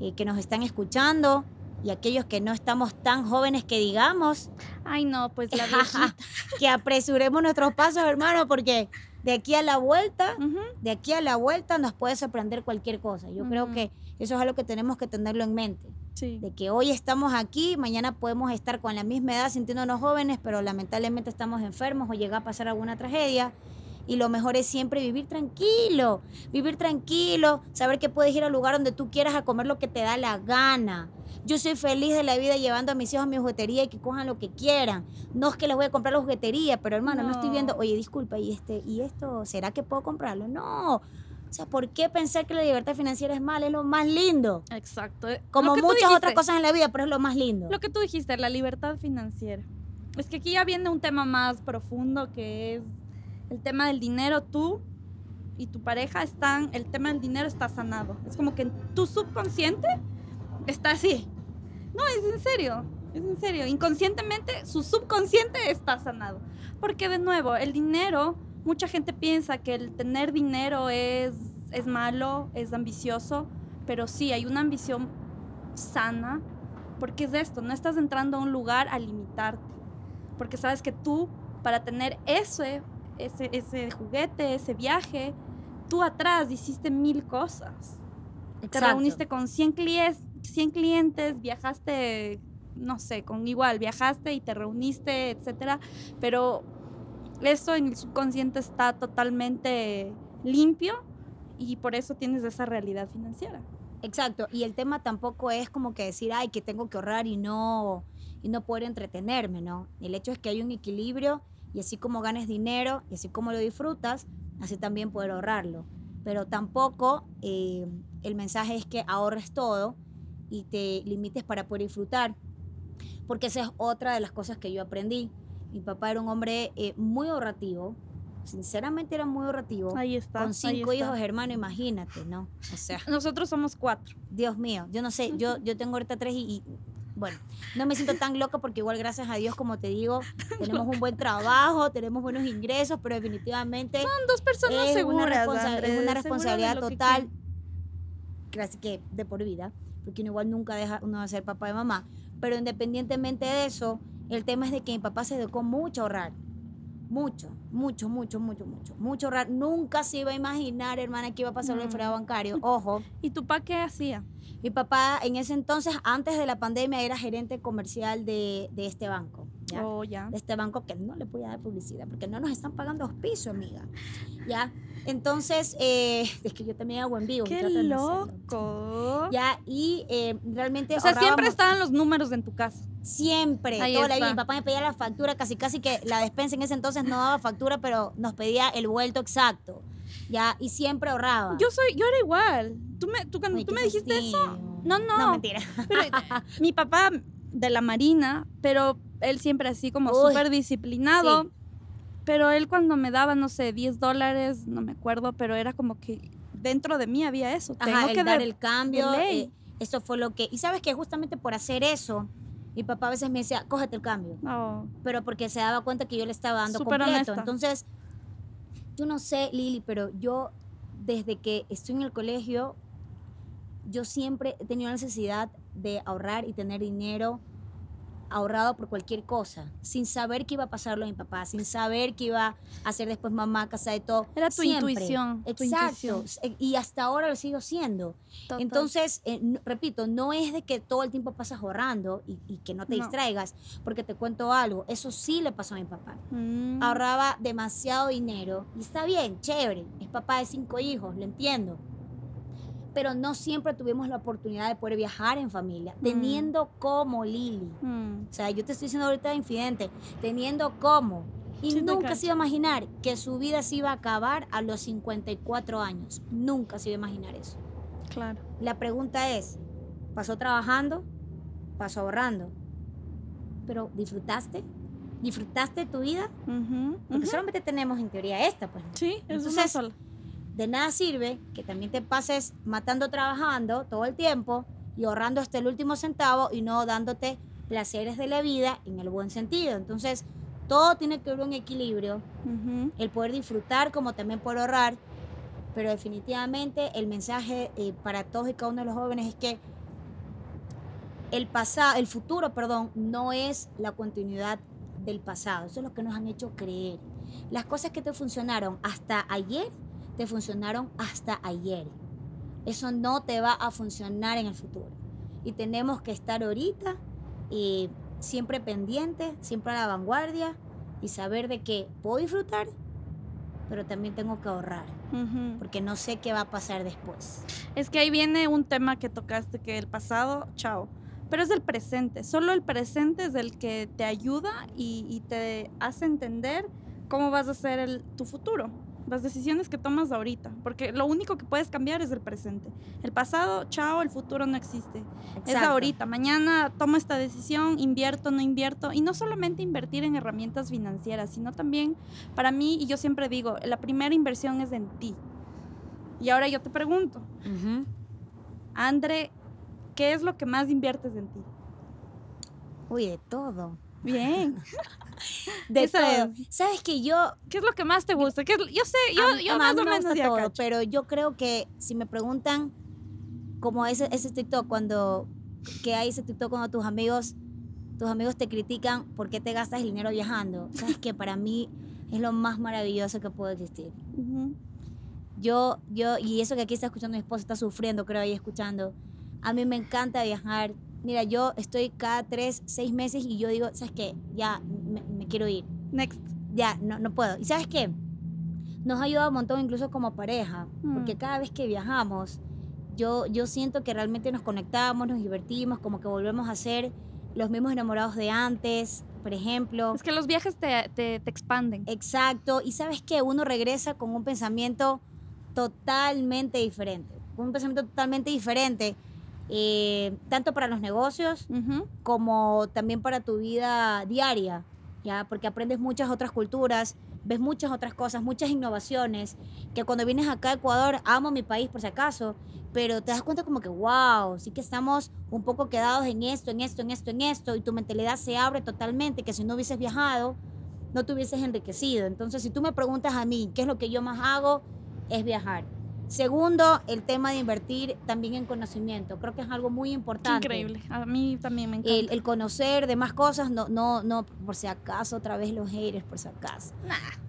eh, que nos están escuchando y aquellos que no estamos tan jóvenes que digamos. Ay, no, pues la que apresuremos nuestros pasos, hermano, porque de aquí a la vuelta, de aquí a la vuelta nos puede sorprender cualquier cosa. Yo creo que eso es algo que tenemos que tenerlo en mente. Sí. De que hoy estamos aquí, mañana podemos estar con la misma edad sintiéndonos jóvenes, pero lamentablemente estamos enfermos o llega a pasar alguna tragedia y lo mejor es siempre vivir tranquilo, vivir tranquilo, saber que puedes ir al lugar donde tú quieras a comer lo que te da la gana. Yo soy feliz de la vida llevando a mis hijos a mi juguetería y que cojan lo que quieran. No es que les voy a comprar la juguetería, pero hermano, no, estoy viendo, oye, disculpa, ¿y, este, ¿y esto será que puedo comprarlo? No. O sea, ¿por qué pensar que la libertad financiera es mal? Es lo más lindo. Exacto. Como muchas otras cosas en la vida, pero es lo más lindo. Lo que tú dijiste, la libertad financiera. Es que aquí ya viene un tema más profundo que es el tema del dinero. Tú y tu pareja están, el tema del dinero está sanado. Es como que tu subconsciente está así. No, es en serio. Es en serio. Inconscientemente, su subconsciente está sanado. Porque de nuevo, el dinero, mucha gente piensa que el tener dinero es, es malo, es ambicioso, pero sí, hay una ambición sana, porque es esto, no estás entrando a un lugar a limitarte, porque sabes que tú, para tener ese, ese, ese juguete, ese viaje, tú atrás hiciste mil cosas. Te Exacto. reuniste con 100 clientes, 100 clientes, viajaste, no sé, con igual, viajaste y te reuniste, etcétera, pero eso en el subconsciente está totalmente limpio y por eso tienes esa realidad financiera. Exacto, y el tema tampoco es como que decir, ay, que tengo que ahorrar y no, y no poder entretenerme, ¿no? El hecho es que hay un equilibrio y así como ganes dinero y así como lo disfrutas, así también poder ahorrarlo. Pero tampoco eh, el mensaje es que ahorres todo y te limites para poder disfrutar, porque esa es otra de las cosas que yo aprendí. Mi papá era un hombre eh, muy ahorrativo, sinceramente era muy ahorrativo. Ahí está. Con cinco está. hijos, hermano, imagínate, ¿no? O sea, Nosotros somos cuatro. Dios mío, yo no sé, yo, yo tengo ahorita tres y, y, bueno, no me siento tan loca porque igual gracias a Dios, como te digo, tenemos un buen trabajo, tenemos buenos ingresos, pero definitivamente Son dos personas es, una seguras. responsa- Andrés, es una de responsabilidad total, casi que de por vida, porque uno igual nunca deja uno de ser papá y mamá, pero independientemente de eso, el tema es de que mi papá se educó mucho a ahorrar. Mucho, mucho, mucho, mucho, mucho, mucho ahorrar. Nunca se iba a imaginar, hermana, que iba a pasar el Mm. fregado bancario. Ojo, ¿Y tu papá qué hacía? mi papá en ese entonces, antes de la pandemia, era gerente comercial de, de este banco. ¿Ya? Oh. De este banco que no le voy a dar publicidad porque no nos están pagando auspicio, amiga. ¿Ya? Entonces, eh, es que yo también hago en vivo. ¡Qué loco! Ya, y eh, realmente. O sea, siempre estaban los números en tu casa. Siempre, Ahí toda la vida. Mi papá me pedía la factura, casi casi que la despensa en ese entonces no daba factura, pero nos pedía el vuelto exacto. Ya, y siempre ahorraba. Yo soy, yo era igual. Tú me, tú, cuando Ay, tú me dijiste eso, no, no. No, mentira. pero mi papá de la marina, pero él siempre así como súper disciplinado. sí. Pero él cuando me daba, no sé, 10 dólares, no me acuerdo, pero era como que dentro de mí había eso. Tengo Ajá, el que dar el cambio. eh, eso fue lo que. Y sabes que justamente por hacer eso, mi papá a veces me decía, cógete el cambio. Oh, Pero porque se daba cuenta que yo le estaba dando Súper completo. honesta. Entonces, yo no sé, Lili, pero yo, desde que estoy en el colegio, yo siempre he tenido la necesidad de ahorrar y tener dinero ahorrado por cualquier cosa, sin saber qué iba a pasarlo a mi papá, sin saber qué iba a hacer después mamá, casa de todo. Era tu Siempre. intuición, tu Exacto. intuición. Y hasta ahora lo sigo siendo. total. Entonces, eh, repito, no es de que todo el tiempo pasas ahorrando y, y que no te No. distraigas, porque te cuento algo, eso sí le pasó a mi papá. Mm, Ahorraba demasiado dinero y está bien, chévere, es papá de cinco hijos, lo entiendo. Pero no siempre tuvimos la oportunidad de poder viajar en familia, Mm. teniendo como Lili. mm. O sea, yo te estoy diciendo ahorita de infidente, teniendo como. Y Sí, nunca se iba a imaginar que su vida se iba a acabar a los 54 años. Nunca se iba a imaginar eso. Claro. La pregunta es, ¿pasó trabajando? ¿Pasó ahorrando? ¿Pero disfrutaste? ¿Disfrutaste tu vida? Porque solamente tenemos en teoría esta, pues. Sí, es una Entonces, sola. De nada sirve que también te pases matando trabajando todo el tiempo y ahorrando hasta el último centavo y no dándote placeres de la vida en el buen sentido. Entonces, todo tiene que haber un equilibrio, el poder disfrutar como también poder ahorrar, pero definitivamente el mensaje eh, para todos y cada uno de los jóvenes es que el pasado, el futuro, perdón, no es la continuidad del pasado. Eso es lo que nos han hecho creer. Las cosas que te funcionaron hasta ayer, te funcionaron hasta ayer. Eso no te va a funcionar en el futuro. Y tenemos que estar ahorita eh, siempre pendientes, siempre a la vanguardia y saber de que puedo disfrutar, pero también tengo que ahorrar, Ujú. porque no sé qué va a pasar después. Es que ahí viene un tema que tocaste, que el pasado, chao. Pero es el presente. Solo el presente es el que te ayuda y, y te hace entender cómo vas a hacer el, tu futuro. Las decisiones que tomas ahorita, porque lo único que puedes cambiar es el presente. El pasado, chao, el futuro no existe. Es Exacto. ahorita. Mañana tomo esta decisión, invierto, no invierto. Y no solamente invertir en herramientas financieras, sino también, para mí, y yo siempre digo, la primera inversión es en ti. Y ahora yo te pregunto, Ujú. Andre, ¿qué es lo que más inviertes en ti? Uy, de todo. Bien. De Eso todo. es. Sabes que yo ¿Qué es lo que más te gusta? ¿Qué es- yo sé, yo, A yo a más o me menos gusta ya todo, cacho. pero yo creo que si me preguntan como ese, ese TikTok cuando que hay ese TikTok cuando tus amigos tus amigos te critican por qué te gastas el dinero viajando. Sabes que para mí es lo más maravilloso que puede existir. Ujú. Yo yo y eso que aquí está escuchando mi esposa está sufriendo, creo ahí escuchando. A mí me encanta viajar. Mira, yo estoy cada tres, seis meses y yo digo, ¿sabes qué? Ya me- me quiero ir Next. ya, no, no puedo. ¿Y sabes qué? Nos ha ayudado un montón incluso como pareja, porque Mm. cada vez que viajamos, yo, yo siento que realmente nos conectamos, nos divertimos, como que volvemos a ser los mismos enamorados de antes, por ejemplo. Es que los viajes te, te, te expanden. Exacto. Y sabes qué? Uno regresa con un pensamiento totalmente diferente. con Un pensamiento totalmente diferente, eh, tanto para los negocios como también para tu vida diaria, ¿ya? Porque aprendes muchas otras culturas, ves muchas otras cosas, muchas innovaciones, que cuando vienes acá a Ecuador, amo mi país por si acaso, pero te das cuenta como que, wow, sí que estamos un poco quedados en esto, en esto, en esto, en esto, y tu mentalidad se abre totalmente, que si no hubieses viajado, no te hubieses enriquecido. Entonces, si tú me preguntas a mí, ¿qué es lo que yo más hago? Es viajar. Segundo, el tema de invertir también en conocimiento. Creo que es algo muy importante increíble. A mí también me encanta. el, el conocer de más cosas, no, no, no, por si acaso, otra vez los haters, por si acaso.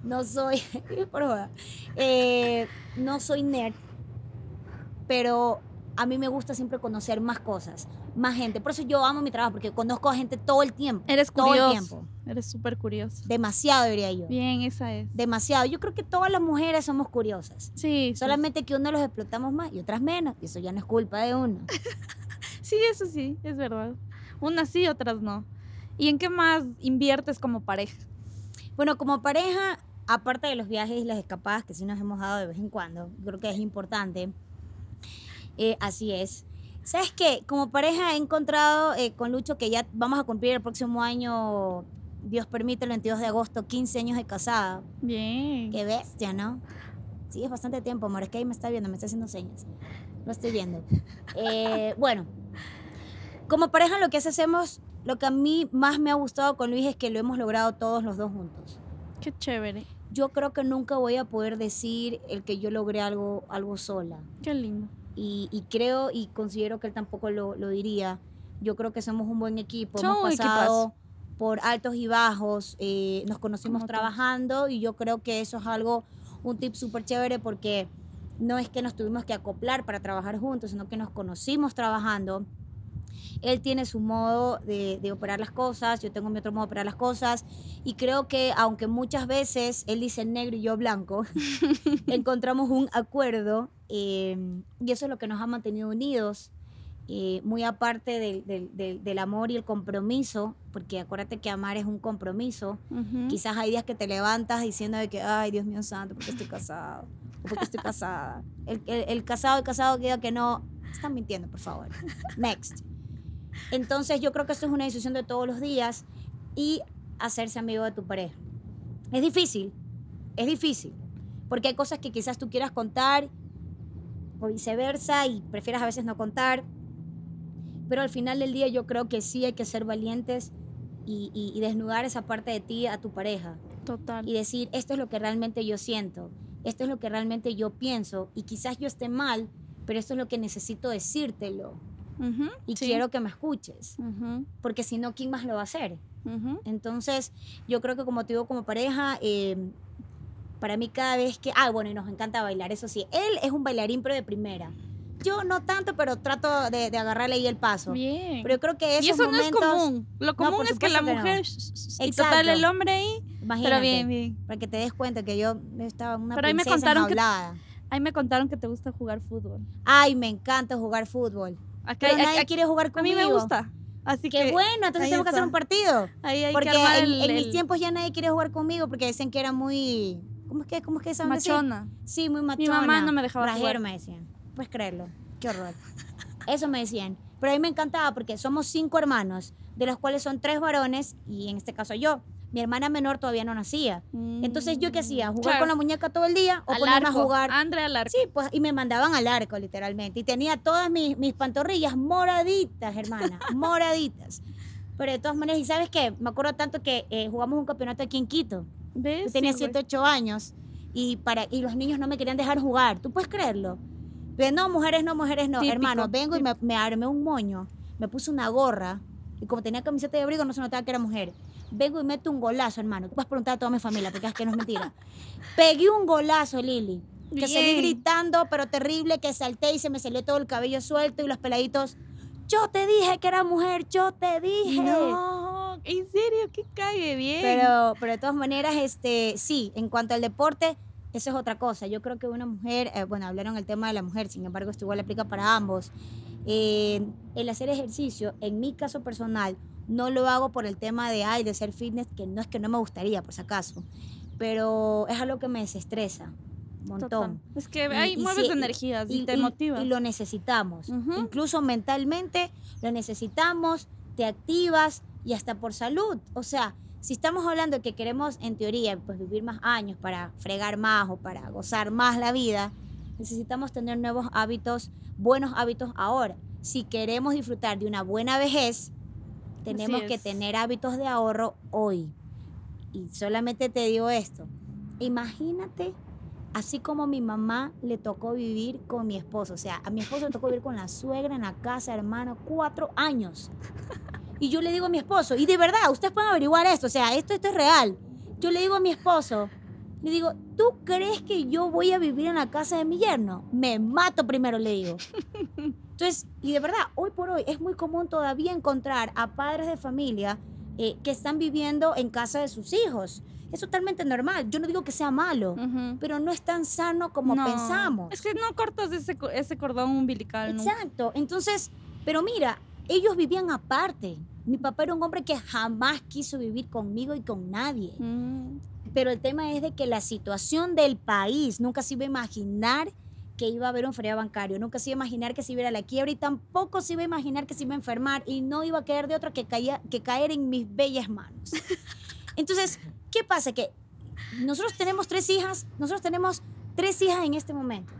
No soy, por favor, eh, no soy nerd, pero a mí me gusta siempre conocer más cosas, más gente. Por eso yo amo mi trabajo, porque conozco a gente todo el tiempo. Eres todo el curioso. tiempo. Eres súper curioso. Demasiado, diría yo. Bien, esa es. Demasiado. Yo creo que todas las mujeres somos curiosas. Sí, sí, Solamente que unos los explotamos más y otras menos. Y eso ya no es culpa de uno. Sí, eso sí, es verdad. Unas sí, otras no. ¿Y en qué más inviertes como pareja? Bueno, como pareja, aparte de los viajes y las escapadas que sí nos hemos dado de vez en cuando, creo que es importante. Eh, así es. ¿Sabes qué? Como pareja he encontrado eh, con Lucho que ya vamos a cumplir el próximo año, Dios permite, el 22 de agosto, 15 años de casada. Bien. Qué bestia, ¿no? Sí, es bastante tiempo, amor. Es que ahí me está viendo, me está haciendo señas. Lo estoy viendo. Eh, bueno, como pareja lo que hacemos, lo que a mí más me ha gustado con Luis es que lo hemos logrado todos los dos juntos. Qué chévere. Yo creo que nunca voy a poder decir el que yo logré algo, algo sola. Qué lindo. Y, y creo y considero que él tampoco lo, lo diría. Yo creo que somos un buen equipo. Son Hemos pasado por altos y bajos. eh, nos conocimos Como trabajando y yo creo que eso es algo, un tip súper chévere porque no es que nos tuvimos que acoplar para trabajar juntos, sino que nos conocimos trabajando. Él tiene su modo de, de operar las cosas, yo tengo mi otro modo de operar las cosas. Y creo que aunque muchas veces él dice negro y yo blanco, encontramos un acuerdo eh, y eso es lo que nos ha mantenido unidos. eh, muy aparte del, del- del- del amor y el compromiso, porque acuérdate que amar es un compromiso. Ujú. Quizás hay días que te levantas diciendo de que, ay, Dios mío santo, ¿por qué estoy casado? ¿O ¿Por qué estoy casada? El, el- el casado, el casado que diga que no, están mintiendo, por favor. Next. Entonces yo creo que esto es una decisión de todos los días y hacerse amigo de tu pareja. Es difícil, es difícil, porque hay cosas que quizás tú quieras contar o viceversa y prefieras a veces no contar, pero al final del día yo creo que sí hay que ser valientes y, y- y desnudar esa parte de ti a tu pareja Total. y decir, esto es lo que realmente yo siento, esto es lo que realmente yo pienso y quizás yo esté mal, pero esto es lo que necesito decírtelo Ujú, y sí. quiero que me escuches, Ujú, porque si no, ¿quién más lo va a hacer? ujú. Entonces, yo creo que como te digo, como pareja, eh, para mí cada vez que, ah, bueno, y nos encanta bailar, eso sí, él es un bailarín, pero de primera. Yo no tanto, pero trato de, de agarrarle ahí el paso. Bien. Pero yo creo que esos y eso momentos, no es común. Lo común por es que la supuesto que no. mujer y total el hombre ahí. imagínate, Pero bien, bien. para que te des cuenta que yo estaba una Pero ahí me contaron que- enjaulada. Ahí me contaron que te gusta jugar fútbol. Ay, me encanta jugar fútbol. Acá, Pero nadie aquí- quiere jugar a conmigo. mí me gusta. Así Qué que bueno, entonces ahí tengo que hacer está. un partido. ahí hay Porque que en, el- en mis tiempos ya nadie quiere jugar conmigo porque dicen que era muy ¿Cómo es que, cómo es que saben Machona. decir? Sí, muy machona. Mi mamá no me dejaba Brajero jugar. me decían. Puedes creerlo. Qué horror. Eso me decían. Pero a mí me encantaba porque somos cinco hermanos, de los cuales son tres varones y en este caso yo. Mi hermana menor todavía no nacía. Entonces, ¿yo qué hacía? ¿Jugar Claro. con la muñeca todo el día o Al ponerme a jugar? Andre al arco. Sí, pues, y me mandaban al arco, literalmente. Y tenía todas mis, mis pantorrillas moraditas, hermana, moraditas. Pero de todas maneras, ¿y sabes qué? Me acuerdo tanto que eh, jugamos un campeonato aquí en Quito. ¿Ves? Yo tenía Sí, güey. 7, 8 años y, para, y los niños no me querían dejar jugar. ¿Tú puedes creerlo? Pero no, mujeres no, mujeres no. Típico, Hermano, vengo y me, me armé un moño, me puse una gorra y como tenía camiseta de abrigo no se notaba que era mujer. Vengo y meto un golazo, hermano. Tú puedes preguntar a toda mi familia porque es que no es mentira. Pegué un golazo, Lili. Que Bien. gritando, pero terrible, que salté y se me salió todo el cabello suelto y los peladitos. Yo te dije que era mujer, yo te dije. No, en serio, que cague bien. Pero, pero de todas maneras, este, sí, en cuanto al deporte, eso es otra cosa. Yo creo que una mujer, eh, bueno, hablaron el tema de la mujer, sin embargo, esto igual aplica para ambos. Eh, el hacer ejercicio, en mi caso personal, no lo hago por el tema de, ay, de ser fitness, que no es que no me gustaría, por si acaso, pero es algo que me desestresa un montón. Total. Es que Y- ahí y mueves sí, energías y, te motivas. y lo necesitamos. Incluso mentalmente lo necesitamos, te activas y hasta por salud. O sea, si estamos hablando de que queremos, en teoría, pues vivir más años para fregar más o para gozar más la vida, necesitamos tener nuevos hábitos, buenos hábitos ahora. Si queremos disfrutar de una buena vejez, tenemos que tener hábitos de ahorro hoy. Y solamente te digo esto. Imagínate, así como mi mamá le tocó vivir con mi esposo. O sea, a mi esposo le tocó vivir con la suegra en la casa, hermano, cuatro años. Y yo le digo a mi esposo, y de verdad, ustedes pueden averiguar esto, o sea, esto, esto es real. Yo le digo a mi esposo, le digo, ¿tú crees que yo voy a vivir en la casa de mi yerno? Me mato primero, le digo. Entonces, y de verdad, hoy por hoy es muy común todavía encontrar a padres de familia eh, que están viviendo en casa de sus hijos. Es totalmente normal. Yo no digo que sea malo, Ujú. pero no es tan sano como No, pensamos. Es que no cortas ese, ese cordón umbilical nunca. Exacto. Entonces, pero mira, ellos vivían aparte. Mi papá era un hombre que jamás quiso vivir conmigo y con nadie. Mm. Pero el tema es de que la situación del país nunca se iba a imaginar que iba a haber un feriado bancario, nunca se iba a imaginar que se iba a ir a la quiebra y tampoco se iba a imaginar que se iba a enfermar y no iba a caer de otra que, caía, que caer en mis bellas manos. Entonces, ¿qué pasa? Que nosotros tenemos tres hijas, nosotros tenemos tres hijas en este momento.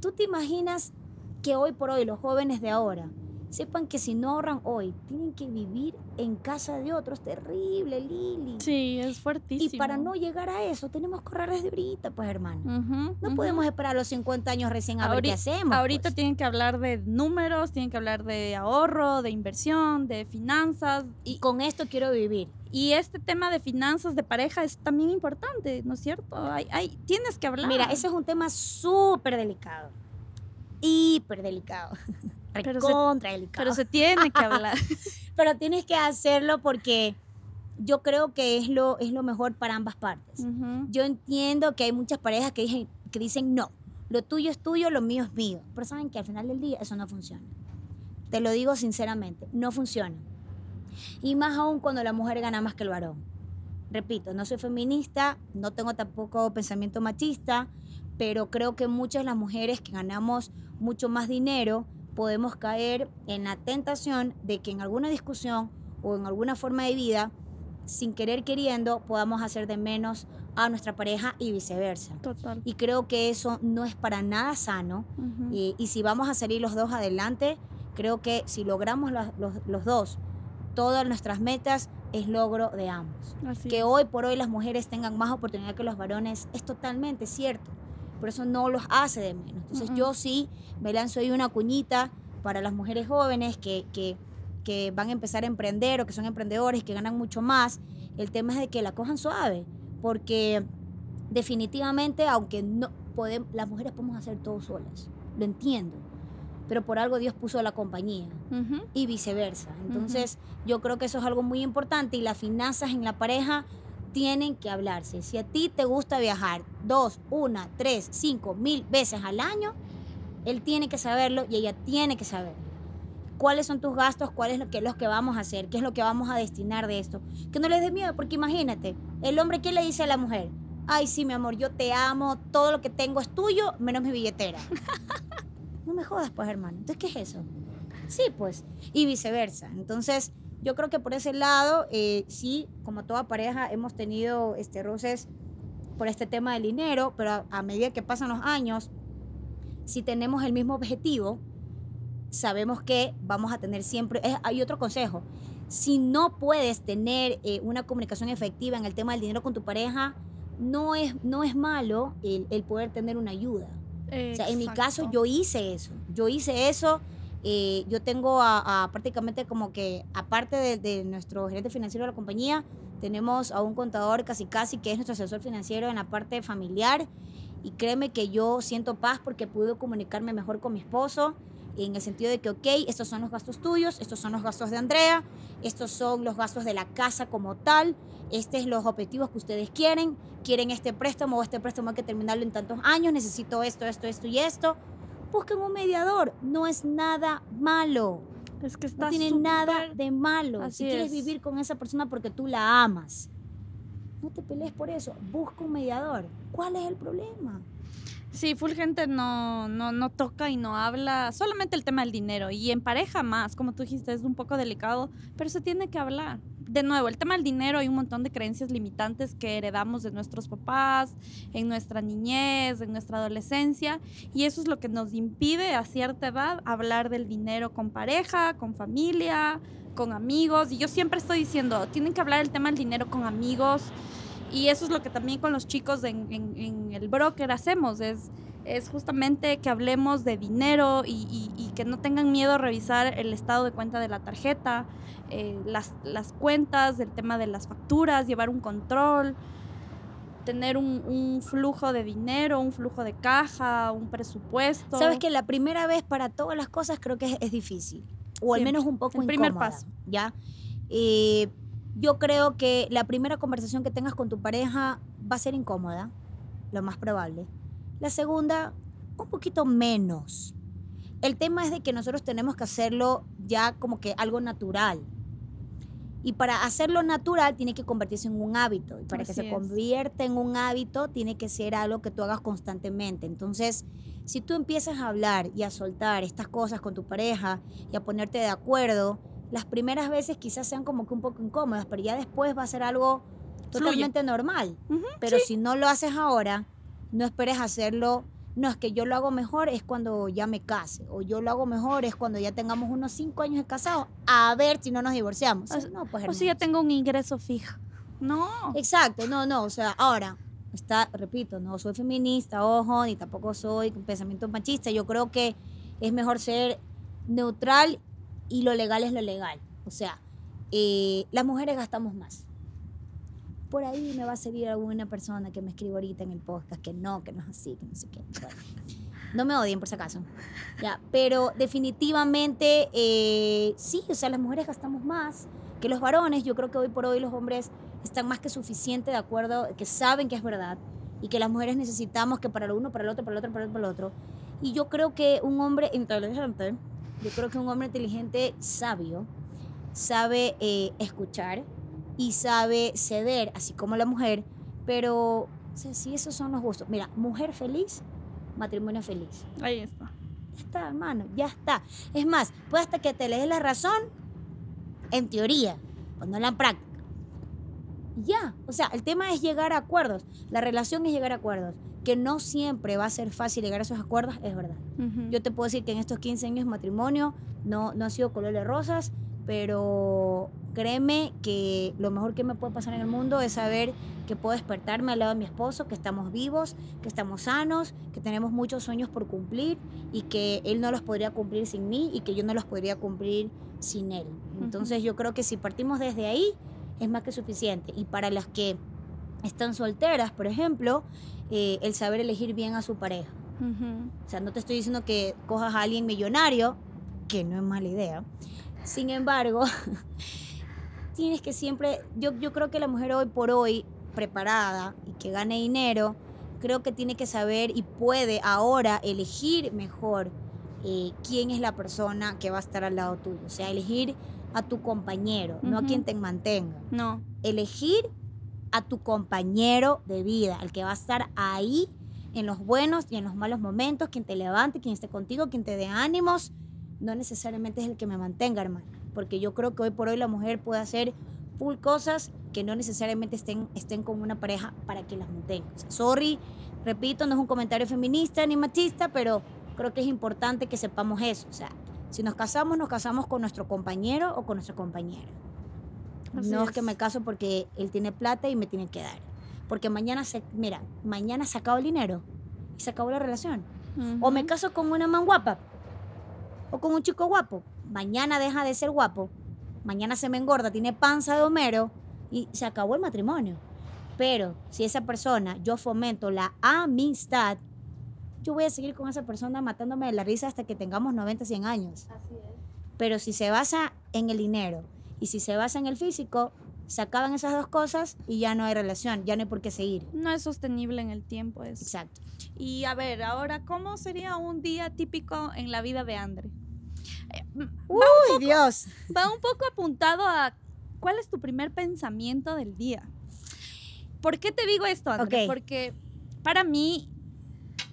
¿Tú te imaginas que hoy por hoy los jóvenes de ahora sepan que si no ahorran hoy, tienen que vivir en casa de otros? Terrible, Lili. Sí, es fuertísimo. Y para no llegar a eso, tenemos que ahorrar desde ahorita, pues, hermano. Ujú, No ujú. podemos esperar los 50 años recién a ver qué hacemos. Ahorita pues. tienen que hablar de números, tienen que hablar de ahorro, de inversión, de finanzas. Y, Con esto quiero vivir. y este tema de finanzas de pareja es también importante, ¿no es cierto? Hay, hay, tienes que hablar. Mira, ese es un tema súper delicado. Hiper delicado. Pero se- Recontra delicado. Pero se tiene que hablar. Pero tienes que hacerlo porque yo creo que es lo, es lo mejor para ambas partes. Ujú. Yo entiendo que hay muchas parejas que dicen, que dicen no, lo tuyo es tuyo, lo mío es mío. Pero saben que al final del día eso no funciona. Te lo digo sinceramente, no funciona. Y más aún cuando la mujer gana más que el varón. Repito, no soy feminista, no tengo tampoco pensamiento machista, pero creo que muchas las mujeres que ganamos mucho más dinero podemos caer en la tentación de que en alguna discusión o en alguna forma de vida, sin querer queriendo, podamos hacer de menos a nuestra pareja y viceversa. Total. Y creo que eso no es para nada sano. Y, y si vamos a salir los dos adelante, creo que si logramos la- los, los dos todas nuestras metas, es logro de ambos. Así Que es. hoy por hoy las mujeres tengan más oportunidad que los varones es totalmente cierto. Por eso no los hace de menos. Entonces yo sí me lanzo ahí una cuñita para las mujeres jóvenes que, que, que van a empezar a emprender o que son emprendedores, que ganan mucho más. El tema es de que la cojan suave, porque definitivamente, aunque no podemos, las mujeres podemos hacer todo solas, lo entiendo, pero por algo Dios puso la compañía y viceversa. Entonces, yo creo que eso es algo muy importante y las finanzas en la pareja tienen que hablarse. Si a ti te gusta viajar dos, una, tres, cinco, mil veces al año, él tiene que saberlo y ella tiene que saberlo. ¿Cuáles son tus gastos? ¿Cuál es lo que, los que vamos a hacer? ¿Qué es lo que vamos a destinar de esto? Que no les dé miedo, porque imagínate, el hombre, ¿qué le dice a la mujer? ay, sí, mi amor, yo te amo, todo lo que tengo es tuyo, menos mi billetera. no me jodas, pues, hermano. Entonces, ¿qué es eso? Sí, pues, y viceversa. Entonces, yo creo que por ese lado, eh, sí, como toda pareja, hemos tenido este, roces por este tema del dinero, pero a, a medida que pasan los años, si tenemos el mismo objetivo, sabemos que vamos a tener siempre... es- hay otro consejo. Si no puedes tener eh, una comunicación efectiva en el tema del dinero con tu pareja, no es, no es malo el, el poder tener una ayuda. O sea, en mi caso yo hice eso. Yo hice eso. Eh, yo tengo a, a prácticamente como que, aparte de, de nuestro gerente financiero de la compañía, tenemos a un contador casi casi que es nuestro asesor financiero en la parte familiar. Y créeme que yo siento paz porque pude comunicarme mejor con mi esposo en el sentido de que, ok, estos son los gastos tuyos, estos son los gastos de Andrea, estos son los gastos de la casa como tal, estos son los objetivos que ustedes quieren, quieren este préstamo o este préstamo hay que terminarlo en tantos años, necesito esto, esto, esto y esto. Busquen un mediador, no es nada malo, Es que está no tiene nada de malo. Así si quieres es. vivir con esa persona porque tú la amas, no te pelees por eso, busca un mediador. ¿Cuál es el problema? Sí, full gente no, no, no toca y no habla solamente el tema del dinero. Y en pareja más, como tú dijiste, es un poco delicado, pero se tiene que hablar. De nuevo, el tema del dinero, hay un montón de creencias limitantes que heredamos de nuestros papás, en nuestra niñez, en nuestra adolescencia, y eso es lo que nos impide a cierta edad hablar del dinero con pareja, con familia, con amigos. Y yo siempre estoy diciendo, tienen que hablar el tema del dinero con amigos, y eso es lo que también con los chicos en, en- en el broker hacemos, es, es justamente que hablemos de dinero y, y- y que no tengan miedo a revisar el estado de cuenta de la tarjeta, eh, las, las cuentas, el tema de las facturas, llevar un control, tener un, un flujo de dinero, un flujo de caja, un presupuesto. Sabes que la primera vez para todas las cosas creo que es, es difícil, o al menos un poco El primer incómoda, paso. ¿ya? Eh, yo creo que la primera conversación que tengas con tu pareja va a ser incómoda, lo más probable. La segunda, un poquito menos. El tema es de que nosotros tenemos que hacerlo ya como que algo natural. Y para hacerlo natural tiene que convertirse en un hábito. Y para que se es. convierta en un hábito tiene que ser algo que tú hagas constantemente. Entonces, si tú empiezas a hablar y a soltar estas cosas con tu pareja y a ponerte de acuerdo, las primeras veces quizás sean como que un poco incómodas, pero ya después va a ser algo totalmente normal. Pero si no lo haces ahora, no esperes hacerlo. No, es que yo lo hago mejor es cuando ya me case. O yo lo hago mejor es cuando ya tengamos unos cinco años de casados. A ver si no nos divorciamos. O- no, pues O si ya tengo un ingreso fijo. No. Exacto, no, no. O sea, ahora, está, repito, no soy feminista, ojo, ni tampoco soy con pensamiento machista. Yo creo que es mejor ser neutral y lo legal es lo legal. O sea, eh, las mujeres gastamos más. Por ahí me va a seguir alguna persona que me escriba ahorita en el podcast que no, que no es así, que no sé qué. Bueno, no me odien por si acaso. Ya, pero definitivamente eh, sí, o sea, las mujeres gastamos más que los varones. Yo creo que hoy por hoy los hombres están más que suficiente de acuerdo, que saben que es verdad y que las mujeres necesitamos que para lo uno, para el otro, para el otro, para el otro, para el otro. Y yo creo que un hombre inteligente, yo creo que un hombre inteligente, sabio, sabe eh, escuchar y sabe ceder, así como la mujer, pero o sea, sí, esos son los gustos. Mira, mujer feliz, matrimonio feliz. Ahí está. Ya está, hermano, ya está. Es más, puede hasta que te le des la razón en teoría, pues en la práctica. Ya, o sea, el tema es llegar a acuerdos. La relación es llegar a acuerdos. Que no siempre va a ser fácil llegar a esos acuerdos, es verdad. Yo te puedo decir que en estos 15 años de matrimonio no, no ha sido color de rosas, pero créeme que lo mejor que me puede pasar en el mundo es saber que puedo despertarme al lado de mi esposo, que estamos vivos, que estamos sanos, que tenemos muchos sueños por cumplir y que él no los podría cumplir sin mí y que yo no los podría cumplir sin él. Entonces yo creo que si partimos desde ahí es más que suficiente. Y para las que están solteras, por ejemplo, eh, el saber elegir bien a su pareja. O sea, no te estoy diciendo que cojas a alguien millonario, que no es mala idea. Sin embargo, tienes que siempre, yo, yo creo que la mujer hoy por hoy, preparada y que gane dinero, creo que tiene que saber y puede ahora elegir mejor eh, quién es la persona que va a estar al lado tuyo. O sea, elegir a tu compañero, no a quien te mantenga. No. Elegir a tu compañero de vida, al que va a estar ahí en los buenos y en los malos momentos, quien te levante, quien esté contigo, quien te dé ánimos. No necesariamente es el que me mantenga, hermano. Porque yo creo que hoy por hoy la mujer puede hacer full cosas que no necesariamente estén, estén con una pareja para que las mantenga. O sea, sorry, repito, no es un comentario feminista ni machista, pero creo que es importante que sepamos eso. O sea, si nos casamos, nos casamos con nuestro compañero o con nuestra compañera. Así no es. que me caso porque él tiene plata y me tiene que dar. Porque mañana se, mira, mañana se acabó el dinero y se acabó la relación. O me caso con una man guapa o con un chico guapo. Mañana deja de ser guapo. Mañana se me engorda, tiene panza de Homero y se acabó el matrimonio. Pero si esa persona, yo fomento la amistad, yo voy a seguir con esa persona matándome de la risa hasta que tengamos 90, 100 años. Así es. Pero si se basa en el dinero y si se basa en el físico, se acaban esas dos cosas y ya no hay relación, ya no hay por qué seguir. No es sostenible en el tiempo eso. Exacto. Y a ver, ahora, ¿cómo sería un día típico en la vida de Andre? Eh, ¡Uy, Dios! va un poco apuntado a cuál es tu primer pensamiento del día. ¿Por qué te digo esto, Andre? Porque para mí,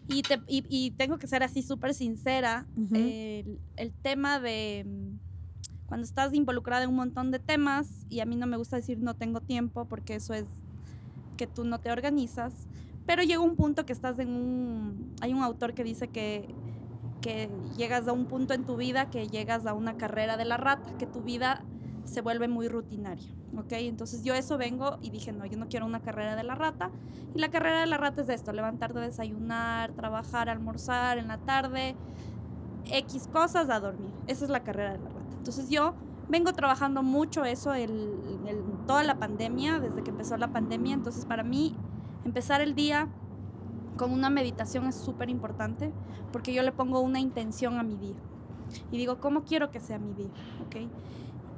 y, te- y- y tengo que ser así súper sincera, el, el tema de mm, cuando estás involucrada en un montón de temas, y a mí no me gusta decir no tengo tiempo, porque eso es que tú no te organizas, pero llega un punto que estás en un... Hay un autor que dice que, que llegas a un punto en tu vida que llegas a una carrera de la rata, que tu vida se vuelve muy rutinaria, ¿ok? Entonces yo eso vengo y dije, no, yo no quiero una carrera de la rata. Y la carrera de la rata es esto, levantarte, desayunar, trabajar, almorzar en la tarde, X cosas a dormir. Esa es la carrera de la rata. Entonces yo vengo trabajando mucho eso el, el- toda la pandemia, desde que empezó la pandemia. Entonces para mí empezar el día con una meditación es súper importante porque yo le pongo una intención a mi día. Y digo, ¿cómo quiero que sea mi día? ¿Ok?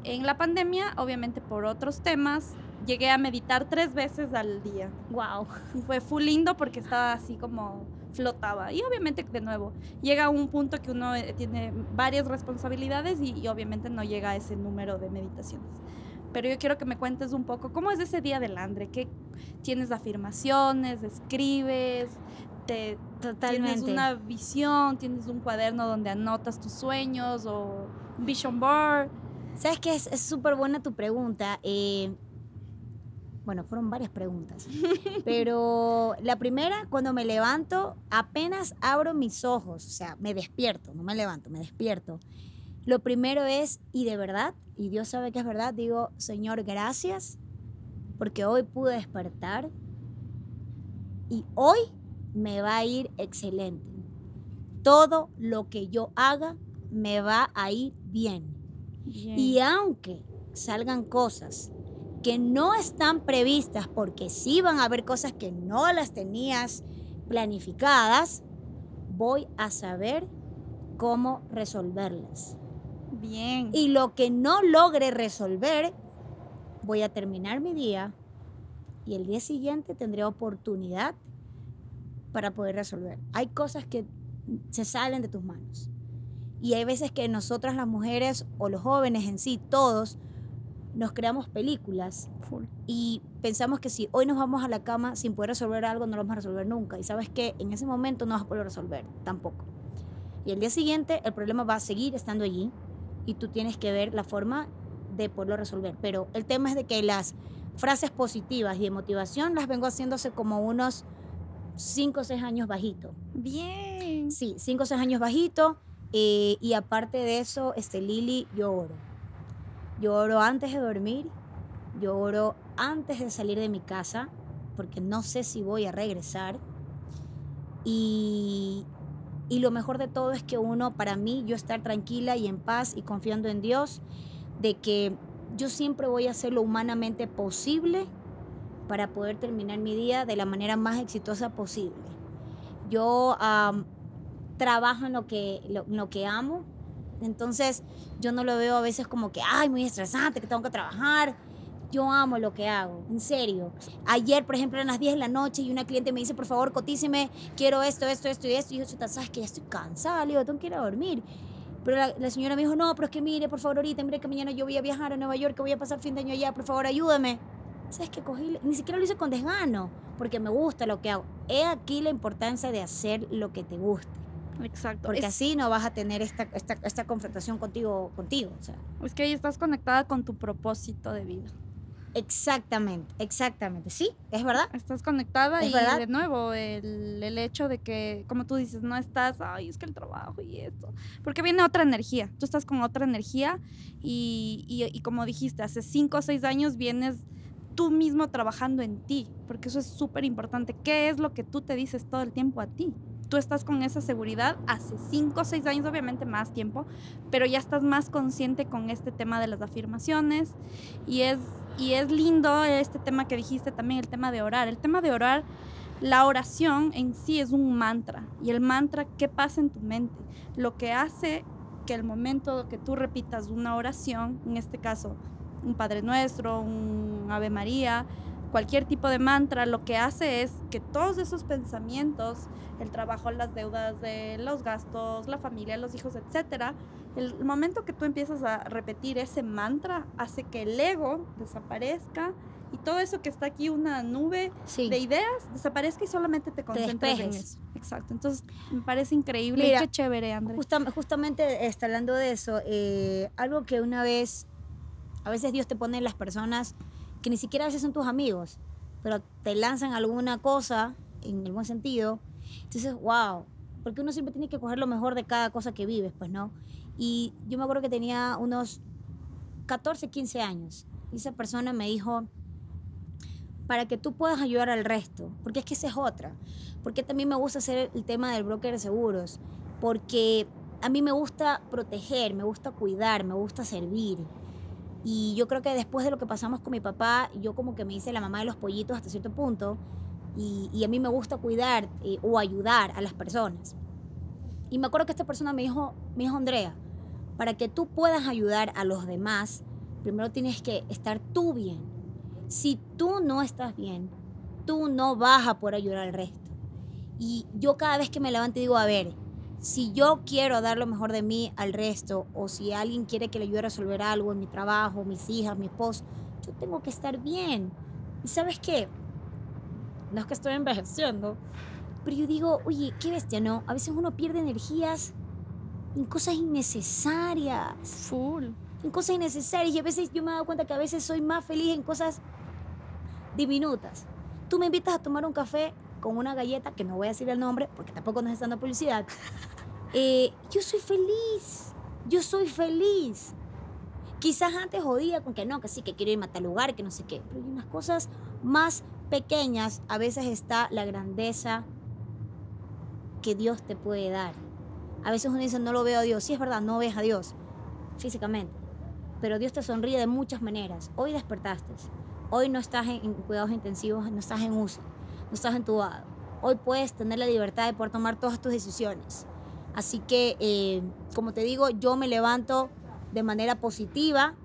En la pandemia, obviamente por otros temas, llegué a meditar tres veces al día. ¡Wow! Y fue full lindo porque estaba así como flotaba. Y obviamente, de nuevo, llega a un punto que uno eh, tiene varias responsabilidades y, y obviamente no llega a ese número de meditaciones. Pero yo quiero que me cuentes un poco cómo es ese día del Andre. ¿Qué tienes afirmaciones? ¿Escribes? Te, ¿Tienes Totalmente. una visión? ¿Tienes un cuaderno donde anotas tus sueños o un vision board? ¿Sabes qué? Es es súper buena tu pregunta. Eh, bueno, fueron varias preguntas. Pero la primera, cuando me levanto, apenas abro mis ojos, o sea, me despierto, no me levanto, me despierto. Lo primero es, y de verdad, y Dios sabe que es verdad, digo, Señor, gracias, porque hoy pude despertar y hoy me va a ir excelente. Todo lo que yo haga me va a ir bien. Y aunque salgan cosas que no están previstas, porque sí van a haber cosas que no las tenías planificadas, voy a saber cómo resolverlas. Bien. Y lo que no logre resolver, voy a terminar mi día y el día siguiente tendré oportunidad para poder resolver. Hay cosas que se salen de tus manos. Y hay veces que nosotras las mujeres o los jóvenes en sí, todos, nos creamos películas Full. y pensamos que si hoy nos vamos a la cama sin poder resolver algo, no lo vamos a resolver nunca. Y sabes que en ese momento no vas a poder resolver tampoco. Y el día siguiente el problema va a seguir estando allí y tú tienes que ver la forma de poderlo resolver. Pero el tema es de que las frases positivas y de motivación las vengo haciendo hace como unos 5 o 6 años bajito. Bien. Sí, 5 o 6 años bajito. eh, y aparte de eso, este, Lili, yo oro. Yo oro antes de dormir, yo oro antes de salir de mi casa, porque no sé si voy a regresar. Y, y lo mejor de todo es que uno, para mí, yo estar tranquila y en paz y confiando en Dios, de que yo siempre voy a hacer lo humanamente posible para poder terminar mi día de la manera más exitosa posible. Yo trabajo en lo que, lo, lo que amo, entonces yo no lo veo a veces como que, ay, muy estresante, que tengo que trabajar. Yo amo lo que hago, en serio. Ayer, por ejemplo, eran las 10 de la noche y una cliente me dice, por favor, cotíceme, quiero esto, esto, esto y esto. Y yo, "Chuta, sabes que ya estoy cansada, le digo, tengo que ir a dormir. Pero la, la señora me dijo, no, pero es que mire, por favor, ahorita, mire que mañana yo voy a viajar a Nueva York, que voy a pasar fin de año allá, por favor, ayúdame. ¿sabes qué? Cogí, ni siquiera lo hice con desgano, porque me gusta lo que hago. He aquí la importancia de hacer lo que te guste. Exacto. Porque Es- así no vas a tener esta, esta, esta confrontación contigo, contigo. O sea, Es que ahí estás conectada con tu propósito de vida. exactamente, exactamente. Sí, es verdad. Estás conectada ¿Es y verdad? de nuevo el, el hecho de que, como tú dices, no estás, ay, es que el trabajo y esto. Porque viene otra energía. Tú estás con otra energía y, y- y como dijiste, hace cinco o seis años vienes tú mismo trabajando en ti, porque eso es súper importante. ¿Qué es lo que tú te dices todo el tiempo a ti? Tú estás con esa seguridad hace cinco o seis años, obviamente más tiempo, pero ya estás más consciente con este tema de las afirmaciones y es, y es lindo este tema que dijiste también, el tema de orar. El tema de orar, la oración en sí es un mantra. Y el mantra, ¿qué pasa en tu mente? Lo que hace que el momento que tú repitas una oración, en este caso un Padre Nuestro, un Ave María, cualquier tipo de mantra, lo que hace es que todos esos pensamientos, el trabajo, las deudas, de los gastos, la familia, los hijos, etcétera, el momento que tú empiezas a repetir ese mantra hace que el ego desaparezca y todo eso que está aquí, una nube Sí. de ideas, desaparezca y solamente te concentras en despejes. eso. Exacto. Entonces, me parece increíble Mira, y qué chévere, Andrés. Justam- justamente está hablando de eso, eh, algo que una vez, a veces Dios te pone en las personas que ni siquiera a veces son tus amigos, pero te lanzan alguna cosa en el buen sentido. Entonces, wow, porque uno siempre tiene que coger lo mejor de cada cosa que vives, pues, ¿no? Y yo me acuerdo que tenía unos 14, 15 años. Y esa persona me dijo, para que tú puedas ayudar al resto, porque es que esa es otra. Porque también me gusta hacer el tema del broker de seguros, porque a mí me gusta proteger, me gusta cuidar, me gusta servir. Y yo creo que después de lo que pasamos con mi papá, yo como que me hice la mamá de los pollitos hasta cierto punto, y, a mí me gusta cuidar eh, o ayudar a las personas. Y me acuerdo que esta persona me dijo, me dijo, Andrea, para que tú puedas ayudar a los demás, primero tienes que estar tú bien. Si tú no estás bien, tú no vas a poder ayudar al resto. Y yo cada vez que me levanto digo, a ver, si yo quiero dar lo mejor de mí al resto, o si alguien quiere que le ayude a resolver algo en mi trabajo, mis hijas, mi esposo, yo tengo que estar bien. ¿Y sabes qué? No es que estoy envejeciendo, pero yo digo, oye, qué bestia, ¿no? A veces uno pierde energías en cosas innecesarias Full. en cosas innecesarias y a veces yo me he dado cuenta que a veces soy más feliz en cosas diminutas. Tú me invitas a tomar un café con una galleta, que no voy a decir el nombre porque tampoco nos está dando publicidad. Eh, yo soy feliz, yo soy feliz. Quizás antes jodía con que no, que sí, que quiero irme a tal lugar, que no sé qué, pero hay unas cosas más pequeñas, a veces está la grandeza que Dios te puede dar. A veces uno dice, no lo veo a Dios. Sí, es verdad, no ves a Dios físicamente. Pero Dios te sonríe de muchas maneras. Hoy despertaste. Hoy no estás en, en cuidados intensivos, no estás en UCI, no estás entubado. Hoy puedes tener la libertad de poder tomar todas tus decisiones. Así que, eh, como te digo, yo me levanto de manera positiva.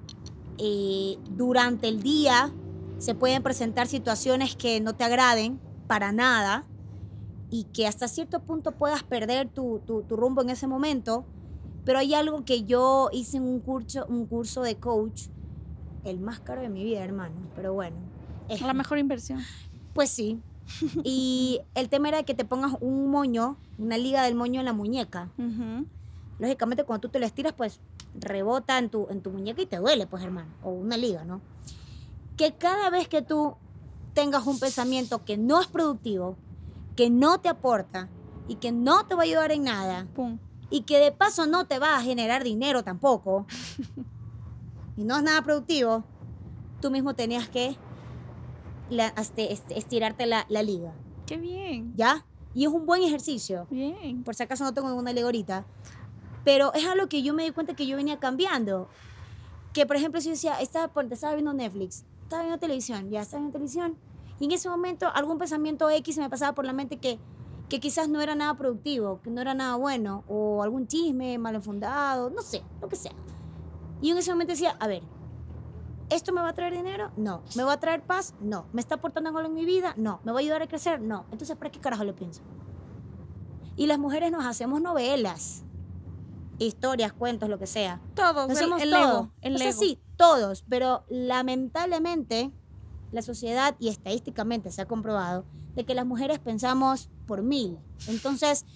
Eh, durante el día se pueden presentar situaciones que no te agraden para nada y que hasta cierto punto puedas perder tu, tu- tu rumbo en ese momento. Pero hay algo que yo hice en un curso, un curso de coach, el más caro de mi vida, hermano. Pero bueno. es- La mejor inversión. Pues sí. Y el tema era que te pongas un moño, una liga del moño en la muñeca. Ujú. Lógicamente, cuando tú te lo estiras, pues rebota en tu, en tu muñeca y te duele, pues, hermano. O una liga, ¿no? Que cada vez que tú tengas un pensamiento que no es productivo, que no te aporta y que no te va a ayudar en nada, Pum. y que de paso no te va a generar dinero tampoco, y no es nada productivo, tú mismo tenías que la- estirarte la, la liga, Qué bien. ¿ya? Y es un buen ejercicio. Bien. Por si acaso no tengo ninguna liga ahorita. Pero es algo que yo me di cuenta que yo venía cambiando. Que, por ejemplo, si yo decía, estaba, estaba viendo Netflix, estaba viendo televisión, ya estaba viendo televisión, y en ese momento algún pensamiento X se me pasaba por la mente que, que quizás no era nada productivo, que no era nada bueno, o algún chisme mal enfundado, no sé, lo que sea. Y en ese momento decía, a ver, ¿esto me va a traer dinero? No. ¿Me va a traer paz? No. ¿Me está aportando algo en mi vida? No. ¿Me va a ayudar a crecer? No. Entonces, ¿para qué carajo lo pienso? Y las mujeres nos hacemos novelas, historias, cuentos, lo que sea. Todos. Lo el, hacemos el todo. ego. El o sea, ego. sí, todos, pero lamentablemente la sociedad y estadísticamente se ha comprobado de que las mujeres pensamos por mil. Entonces,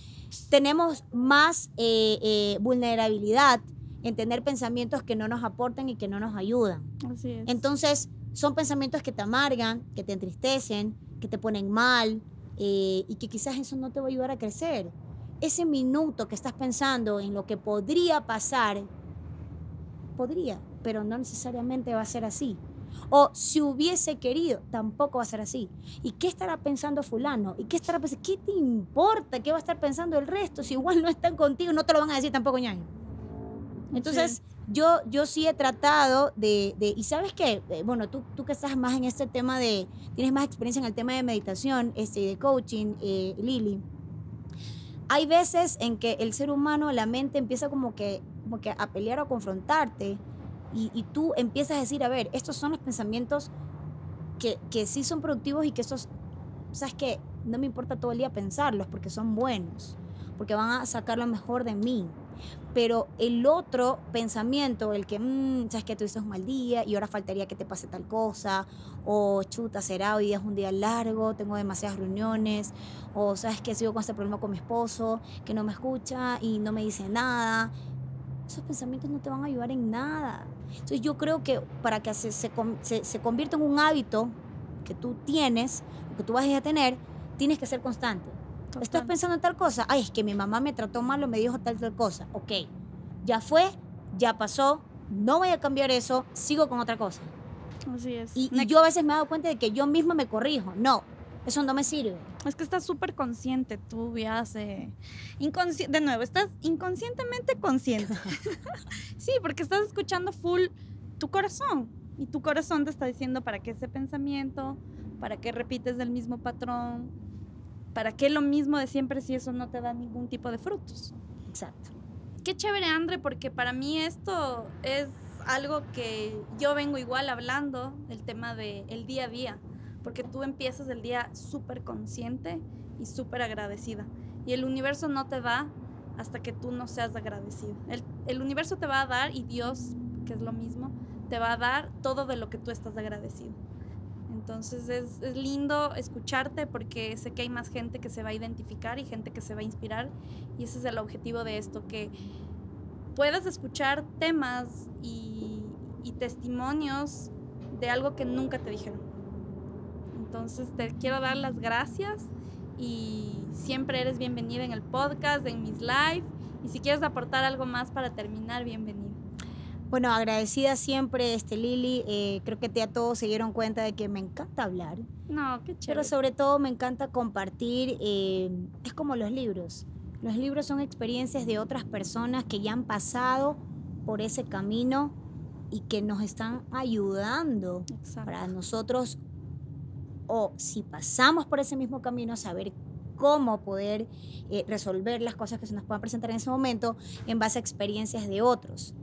tenemos más eh, eh, vulnerabilidad en tener pensamientos que no nos aportan y que no nos ayudan. Así es. Entonces, son pensamientos que te amargan, que te entristecen, que te ponen mal eh, y que quizás eso no te va a ayudar a crecer. Ese minuto que estás pensando en lo que podría pasar, podría, pero no necesariamente va a ser así. O si hubiese querido, tampoco va a ser así. ¿Y qué estará pensando fulano? ¿Y qué estará pensando? ¿Qué te importa? ¿Qué va a estar pensando el resto? Si igual no están contigo, no te lo van a decir tampoco ñaño. Entonces, yo, yo sí he tratado de, de- y sabes qué, Eh, bueno, tú, tú que estás más en este tema de, tienes más experiencia en el tema de meditación, este, de coaching, eh, Lili, hay veces en que el ser humano, la mente empieza como que, como que a pelear o confrontarte y, y tú empiezas a decir, a ver, estos son los pensamientos que, que sí son productivos y que esos, sabes que no me importa todo el día pensarlos porque son buenos, porque van a sacar lo mejor de mí. Pero el otro pensamiento, el que, "Mm, sabes que tuviste un mal día y ahora faltaría que te pase tal cosa, o chuta, será hoy día es un día largo, tengo demasiadas reuniones, o sabes que sigo con este problema con mi esposo, que no me escucha y no me dice nada. Esos pensamientos no te van a ayudar en nada. Entonces yo creo que para que se, se, se, se convierta en un hábito que tú tienes, que tú vas a tener, tienes que ser constante. Estás Total. pensando en tal cosa. Ay, es que mi mamá me trató mal o me dijo tal, tal cosa. Ok, ya fue, ya pasó, no voy a cambiar eso, sigo con otra cosa. Así es. Y, y yo a veces me he dado cuenta de que yo misma me corrijo. No, eso no me sirve. Es que estás súper consciente, tú ya hace... inconsci- de nuevo, estás inconscientemente consciente. sí, porque estás escuchando full tu corazón. Y tu corazón te está diciendo para qué ese pensamiento, para qué repites el mismo patrón, para qué lo mismo de siempre si eso no te da ningún tipo de frutos. Exacto. Qué chévere, Andre, porque para mí esto es algo que yo vengo igual hablando, el tema del el día a día, porque tú empiezas el día súper consciente y súper agradecida. Y el universo no te da hasta que tú no seas agradecido. El, el universo te va a dar y Dios, que es lo mismo, te va a dar todo de lo que tú estás agradecido. Entonces es, es lindo escucharte porque sé que hay más gente que se va a identificar y gente que se va a inspirar y ese es el objetivo de esto, que puedas escuchar temas y, y testimonios de algo que nunca te dijeron. Entonces te quiero dar las gracias y siempre eres bienvenida en el podcast, en mis live y si quieres aportar algo más para terminar, bienvenido. Bueno, agradecida siempre, este, Lili. Eh, creo que ya todos se dieron cuenta de que me encanta hablar. No, qué chévere. Pero sobre todo me encanta compartir, eh, es como los libros. Los libros son experiencias de otras personas que ya han pasado por ese camino y que nos están ayudando Exacto. para nosotros, o si pasamos por ese mismo camino, saber cómo poder eh, resolver las cosas que se nos puedan presentar en ese momento en base a experiencias de otros.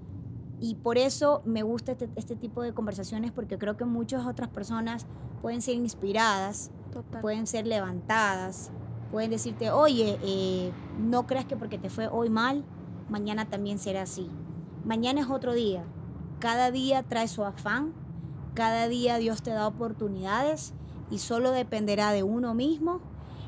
Y por eso me gusta este, este tipo de conversaciones porque creo que muchas otras personas pueden ser inspiradas Total. pueden ser levantadas, pueden decirte, oye, eh, no creas que porque te fue hoy mal, mañana también será así. Mañana es otro día. Cada día trae su afán, cada día Dios te da oportunidades y solo dependerá de uno mismo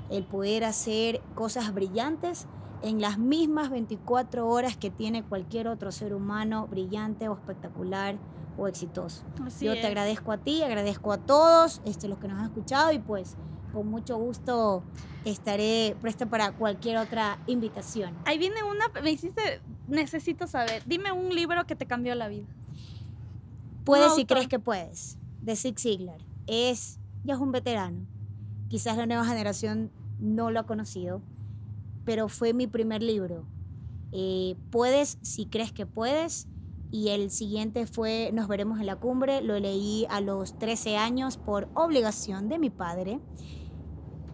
el poder hacer cosas brillantes en las mismas 24 horas que tiene cualquier otro ser humano brillante o espectacular o exitoso. Así Yo es. te agradezco a ti, agradezco a todos este, los que nos han escuchado y pues con mucho gusto estaré presta para cualquier otra invitación. Ahí viene una, me hiciste, necesito saber, dime un libro que te cambió la vida. Puedes si crees que puedes, de Zig Ziglar. Es, ya es un veterano. Quizás la nueva generación no lo ha conocido, pero fue mi primer libro. Eh, puedes si crees que puedes. Y el siguiente fue Nos veremos en la cumbre. Lo leí a los 13 años por obligación de mi padre,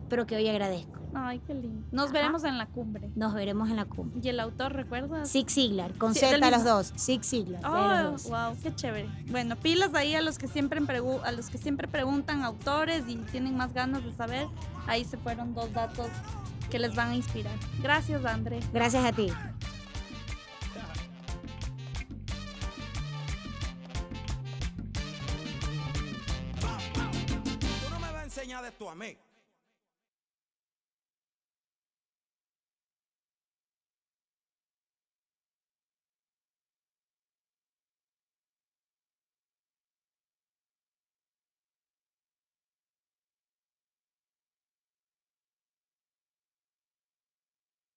pero que hoy agradezco. Ay, qué lindo. Nos Ajá. veremos en la cumbre. Nos veremos en la cumbre. ¿Y el autor, recuerdas? Zig Ziglar, con Sí, Z del a los dos. Zig Ziglar, Oh, los dos. wow, qué chévere. Bueno, pilas ahí a los que siempre a los que siempre preguntan autores y tienen más ganas de saber. Ahí se fueron dos datos que les van a inspirar. Gracias, André. Gracias a ti. a.